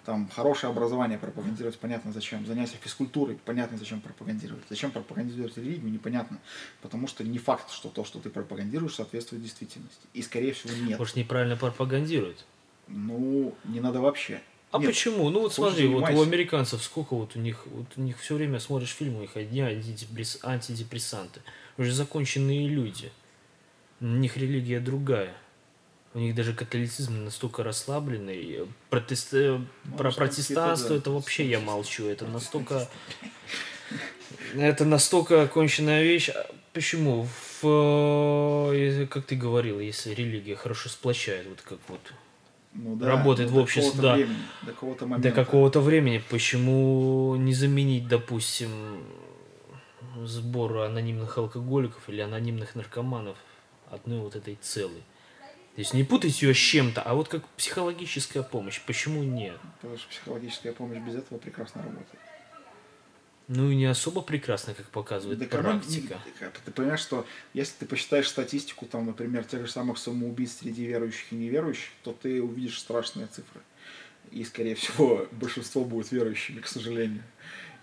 Speaker 3: Там хорошее образование пропагандировать, понятно зачем. Занятия физкультурой, понятно зачем пропагандировать. Зачем пропагандировать религию, непонятно. Потому что не факт, что то, что ты пропагандируешь, соответствует действительности. И, скорее всего, нет.
Speaker 2: Может, неправильно пропагандируют.
Speaker 3: Ну, не надо вообще.
Speaker 2: А
Speaker 3: Нет,
Speaker 2: почему? Ну вот смотри, вот у
Speaker 3: занимайся.
Speaker 2: американцев сколько вот у них, вот у них все время смотришь фильмы, у них одни антидепресс- антидепрессанты. Уже законченные люди. У них религия другая. У них даже католицизм настолько расслабленный. Протест... э, Про
Speaker 3: там
Speaker 2: протестанство
Speaker 3: какие-то,
Speaker 2: это
Speaker 3: да,
Speaker 2: вообще я молчу. Это настолько... Это настолько оконченная вещь. А Почему? В, э, как ты говорил, если религия хорошо сплочает, вот как вот
Speaker 3: Ну да,
Speaker 2: работает
Speaker 3: ну,
Speaker 2: в
Speaker 3: до
Speaker 2: обществе, да.
Speaker 3: времени, до какого-то
Speaker 2: до
Speaker 3: момента.
Speaker 2: какого-то времени, почему не заменить, допустим, сбор анонимных алкоголиков или анонимных наркоманов одной вот этой целой? То есть не путать ее с чем-то, а вот как психологическая помощь. Почему нет?
Speaker 3: Потому что психологическая помощь без этого прекрасно работает.
Speaker 2: Ну и не особо прекрасно, как показывает
Speaker 3: Да
Speaker 2: практика.
Speaker 3: как- Ты понимаешь, что если ты посчитаешь статистику, там, например, тех же самых самоубийств среди верующих и неверующих, то ты увидишь страшные цифры. И, скорее всего, большинство будет верующими, к сожалению.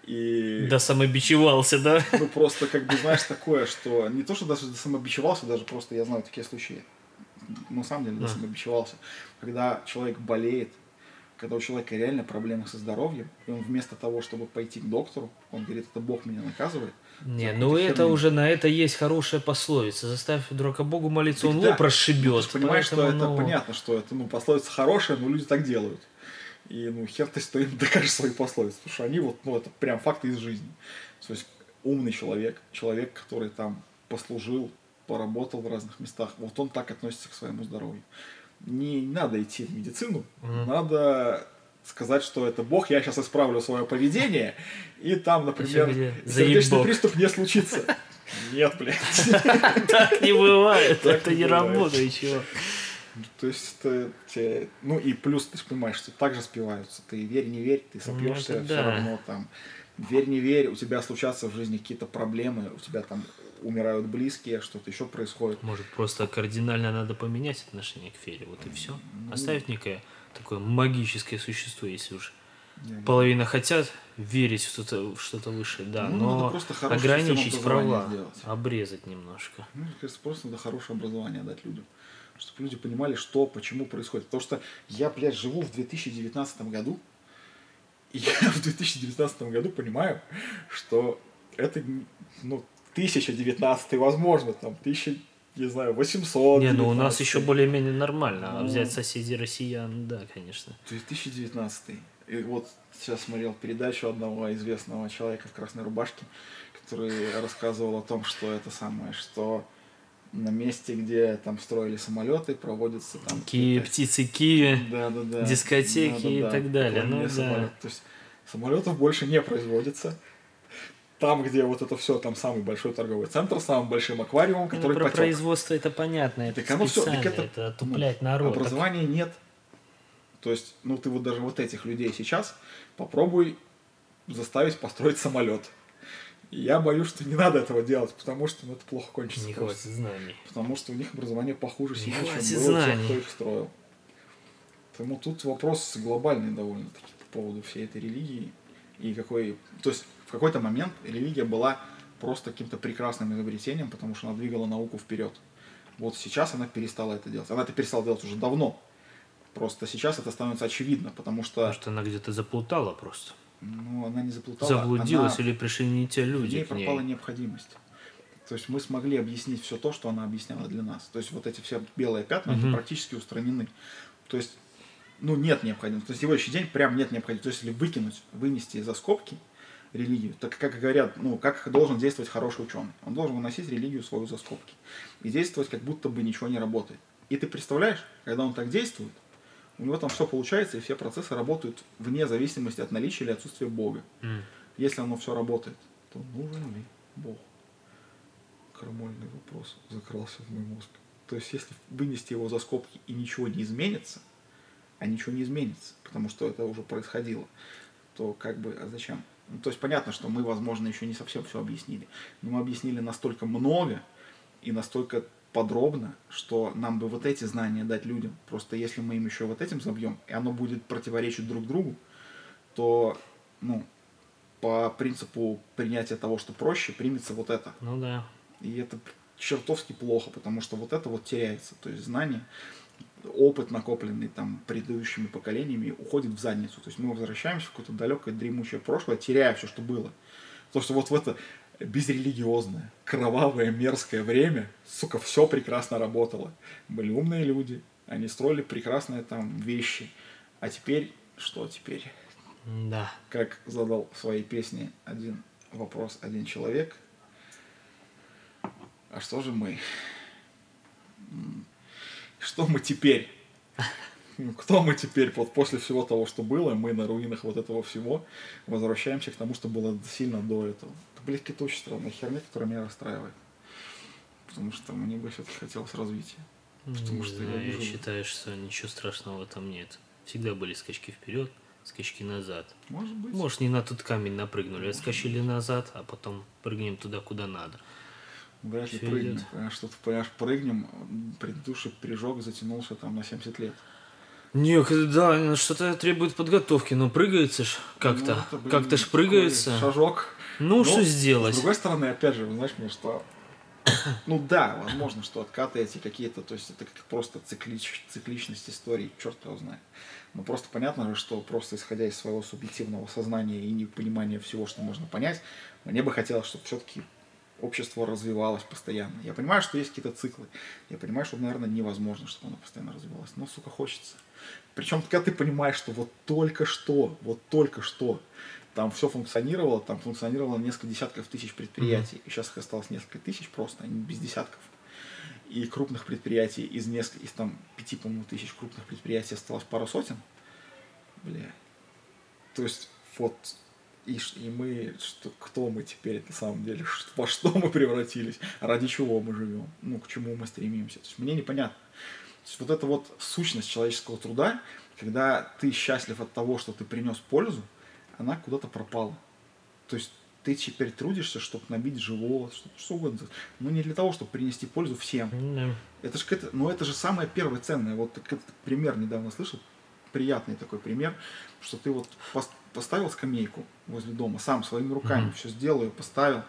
Speaker 3: И
Speaker 2: Да самобичевался, да?
Speaker 3: ну, просто, как бы, знаешь, такое, что не то, что даже самобичевался, даже просто я знаю такие случаи. На самом деле, да,
Speaker 2: А.
Speaker 3: самобичевался. Когда человек болеет, когда у человека реально проблемы со здоровьем, и он вместо того, чтобы пойти к доктору, он говорит, это Бог меня наказывает.
Speaker 2: Не, ну это
Speaker 3: херню.
Speaker 2: уже на это есть хорошая пословица. Заставь дурака Богу молиться, он
Speaker 3: Так да.
Speaker 2: лоб расшибет.
Speaker 3: Ну, ты понимаешь, что это
Speaker 2: ну,
Speaker 3: понятно, что это ну, пословица хорошая, но люди так делают. И ну хер ты что им докажешь свои пословицы, потому что они вот, ну это прям факты из жизни. То есть умный человек, человек, который там послужил, поработал в разных местах, вот он так относится к своему здоровью. Не надо идти в медицину, надо сказать, что это Бог, я сейчас исправлю свое поведение, и там, например, сердечный приступ не случится. Нет, блядь.
Speaker 2: Так не бывает, это
Speaker 3: не
Speaker 2: работает, чего.
Speaker 3: То есть это те- ну и плюс ты же понимаешь, что так же спиваются. Ты верь, не верь, ты сопьешься,
Speaker 2: Ну, это
Speaker 3: все
Speaker 2: да.
Speaker 3: равно там. Верь, не верь, у тебя случатся в жизни какие-то проблемы, у тебя там умирают близкие, что-то еще происходит.
Speaker 2: Может, просто кардинально надо поменять отношение к вере, вот и все.
Speaker 3: Ну.
Speaker 2: Оставить некое такое магическое существо, если уж
Speaker 3: не-
Speaker 2: половина хотят верить в что-то, в что-то высшее, да,
Speaker 3: Ну,
Speaker 2: но ограничить права,
Speaker 3: сделать.
Speaker 2: обрезать немножко.
Speaker 3: Ну, мне кажется, просто надо хорошее образование дать людям. Чтобы люди понимали, что, почему происходит. Потому что я, блядь, живу в 2019 году, и я в 2019 году понимаю, что это, ну, 1019 возможно, там, 1000, не знаю, 800.
Speaker 2: Не, ну у нас еще более-менее нормально, а взять соседей россиян, да, конечно.
Speaker 3: 2019. И вот сейчас смотрел передачу одного известного человека в красной рубашке, который рассказывал о том, что это самое, что на месте, где там строили самолеты, проводятся там
Speaker 2: Ки, птицы Киви,
Speaker 3: да, да, да.
Speaker 2: дискотеки и так далее, ну да.
Speaker 3: самолеты. То есть самолетов больше не производится. Там, где вот это все, там самый большой торговый центр, с самым большим аквариумом,
Speaker 2: Ну,
Speaker 3: который
Speaker 2: про
Speaker 3: потек.
Speaker 2: производство это понятно, это
Speaker 3: Так оно всё, так это,
Speaker 2: это,
Speaker 3: ну,
Speaker 2: отуплять. Так
Speaker 3: Образования нет. То есть, ну ты вот даже вот этих людей сейчас попробуй заставить построить самолет. Я боюсь, что не надо этого делать, потому что ну, это плохо кончится.
Speaker 2: не
Speaker 3: просто.
Speaker 2: хватит знаний.
Speaker 3: Потому что у них образование похуже
Speaker 2: Не
Speaker 3: сильно, чем было у тех,
Speaker 2: знаний.
Speaker 3: кто их строил. Поэтому тут вопрос глобальный довольно-таки по поводу всей этой религии. И какой... То есть в какой-то момент религия была просто каким-то прекрасным изобретением, потому что она двигала науку вперед. Вот сейчас она перестала это делать. Она это перестала делать уже давно. Просто сейчас это становится очевидно, потому что
Speaker 2: Может, она где-то заплутала просто.
Speaker 3: ну, она не заплутала.
Speaker 2: Заблудилась
Speaker 3: она-
Speaker 2: или пришли не те люди
Speaker 3: ней
Speaker 2: к ней.
Speaker 3: пропала необходимость. То есть мы смогли объяснить все то, что она объясняла для нас. То есть вот эти все белые пятна,
Speaker 2: Мгм.
Speaker 3: практически устранены. То есть, ну, нет необходимости. То есть сегодняшний день прям нет необходимости. То есть если выкинуть, вынести за скобки религию, так как говорят, ну, как должен действовать хороший ученый. Он должен выносить религию свою за скобки. И действовать, как будто бы ничего не работает. И ты представляешь, когда он так действует, у него там все получается, и все процессы работают вне зависимости от наличия или отсутствия Бога.
Speaker 2: М.
Speaker 3: Если оно все работает, то нужен ли Бог? Крамольный вопрос закрался в мой мозг. То есть, если вынести его за скобки и ничего не изменится, а ничего не изменится, потому что это уже происходило, то как бы, а зачем? Ну, то есть понятно, что мы, возможно, еще не совсем все объяснили. Но мы объяснили настолько много и настолько подробно, что нам бы вот эти знания дать людям. Просто если мы им еще вот этим забьем, и оно будет противоречить друг другу, то, ну, по принципу принятия того, что проще, примется вот это.
Speaker 2: Ну да.
Speaker 3: И это чертовски плохо, потому что вот это вот теряется. То есть знание, опыт, накопленный там предыдущими поколениями, уходит в задницу. То есть мы возвращаемся в какое-то далекое дремучее прошлое, теряя все, что было. Потому что вот в это безрелигиозное, кровавое, мерзкое время, сука, все прекрасно работало. Были умные люди, они строили прекрасные там вещи. А теперь, что теперь?
Speaker 2: Да.
Speaker 3: Как задал в своей песне один вопрос, один человек. А что же мы? Что мы теперь? Ну, Кто мы теперь? Вот после всего того, что было, мы на руинах вот этого всего возвращаемся к тому, что было сильно до этого. Это, блядь, какая-то очень странная херня, которая меня расстраивает. Потому что мне бы все-таки хотелось развития. Потому
Speaker 2: Не
Speaker 3: что я
Speaker 2: знаю, я
Speaker 3: вижу-
Speaker 2: считаю, что ничего страшного в этом нет. Всегда были скачки вперед, скачки назад.
Speaker 3: Может быть.
Speaker 2: Может, не на тот камень напрыгнули, отскочили назад, а потом прыгнем туда, куда надо.
Speaker 3: Вряд ли
Speaker 2: всё
Speaker 3: прыгнем.
Speaker 2: идёт.
Speaker 3: Понимаешь, что понимаешь, прыгнем, предыдущий прыжок затянулся там на 70 лет.
Speaker 2: Не, да, ну, что-то требует подготовки, но прыгается ж как-то.
Speaker 3: Ну,
Speaker 2: как-то ж прыгается.
Speaker 3: Шажок.
Speaker 2: Ну,
Speaker 3: Но,
Speaker 2: что сделать?
Speaker 3: С другой стороны, опять же, вы знаешь, мне что... Ну да, возможно, что откаты эти какие-то, то есть это как просто циклич, цикличность истории, черт его знает. Но просто понятно же, что просто исходя из своего субъективного сознания и непонимания всего, что можно понять, мне бы хотелось, чтобы все-таки общество развивалось постоянно. Я понимаю, что есть какие-то циклы. Я понимаю, что, наверное, невозможно, чтобы оно постоянно развивалось. Но, сука, хочется. Причем, когда ты понимаешь, что вот только что, вот только что там все функционировало, там функционировало несколько десятков тысяч предприятий, и сейчас их осталось несколько тысяч просто, они без десятков. И крупных предприятий из нескольких, из там пяти, по-моему, тысяч крупных предприятий осталось пару сотен. Бля. То есть, вот, и, и мы, что, кто мы теперь на самом деле, Ш- во что мы превратились, ради чего мы живем, ну, к чему мы стремимся. То есть, мне непонятно. То есть, вот эта вот сущность человеческого труда, когда ты счастлив от того, что ты принес пользу, она куда-то пропала. То есть ты теперь трудишься, чтобы набить живот, что, что угодно. Но не для того, чтобы принести пользу всем.
Speaker 2: Да.
Speaker 3: Это же, какая-то- ну, это же самое первое ценное. Вот этот пример недавно слышал, приятный такой пример, что ты вот поставил скамейку возле дома, сам своими руками
Speaker 2: Мгм.
Speaker 3: все сделал, ее поставил,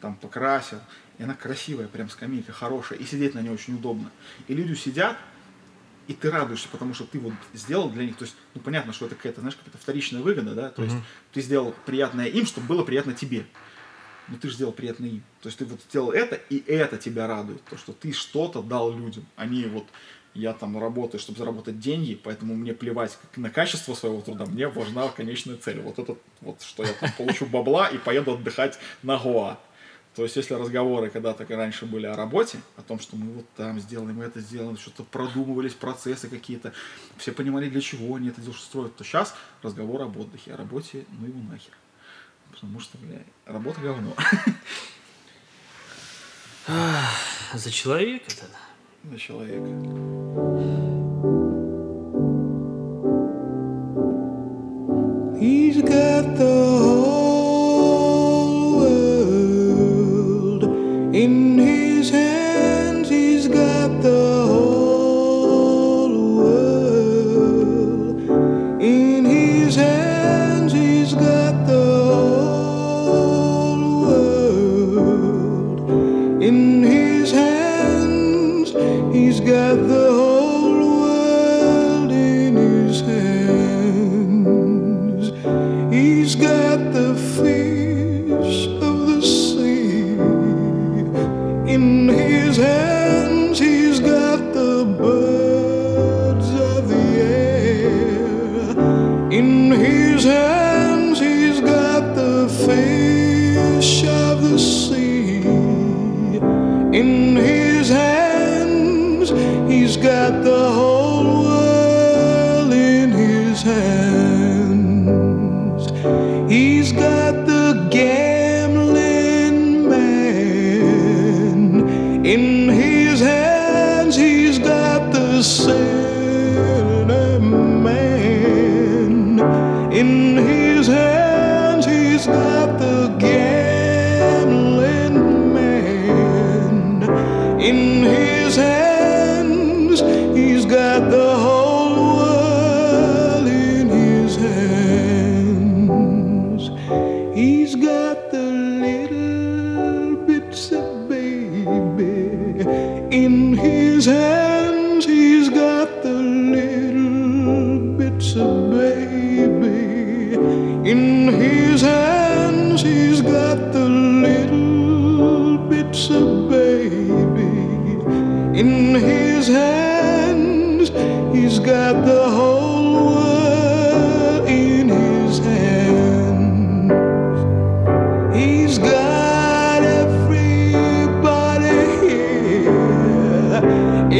Speaker 3: там покрасил, и она красивая, прям скамейка хорошая, и сидеть на ней очень удобно. И люди сидят, и ты радуешься, потому что ты вот сделал для них, то есть, ну, понятно, что это какая-то, знаешь, какая-то вторичная выгода, да, то есть
Speaker 2: Мгм.
Speaker 3: ты сделал приятное им, чтобы было приятно тебе. Но ты же сделал приятно им. То есть ты вот сделал это, и это тебя радует. То, что ты что-то дал людям. Они вот, я там работаю, чтобы заработать деньги, поэтому мне плевать на качество своего труда, мне важна конечная цель. Вот это вот, что я там получу бабла и поеду отдыхать на Гоа. То есть, если разговоры когда-то раньше были о работе, о том, что мы вот там сделаем, это сделаем, что-то продумывались, процессы какие-то, все понимали, для чего они это что строят, то сейчас разговор об отдыхе, о работе, ну его нахер. Потому что, бля, работа говно.
Speaker 2: За человека тогда.
Speaker 3: За человека.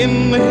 Speaker 4: in the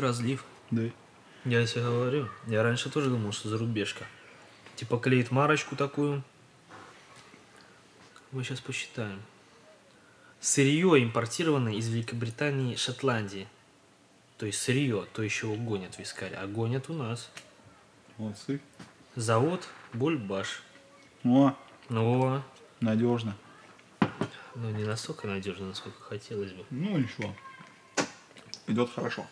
Speaker 2: Белорусский разлив.
Speaker 3: Да.
Speaker 2: Я тебе говорю. Я раньше тоже думал, что зарубежка. Типа клеит марочку такую. Мы сейчас посчитаем. Сырье импортированное из Великобритании и Шотландии. То есть сырье, то еще его гонят вискарь. А гонят у нас.
Speaker 3: Молодцы.
Speaker 2: Завод Бульбаш.
Speaker 3: О,
Speaker 2: Ну,
Speaker 3: надежно.
Speaker 2: ну не настолько надежно, насколько хотелось бы.
Speaker 3: Ну, ничего. Идет хорошо.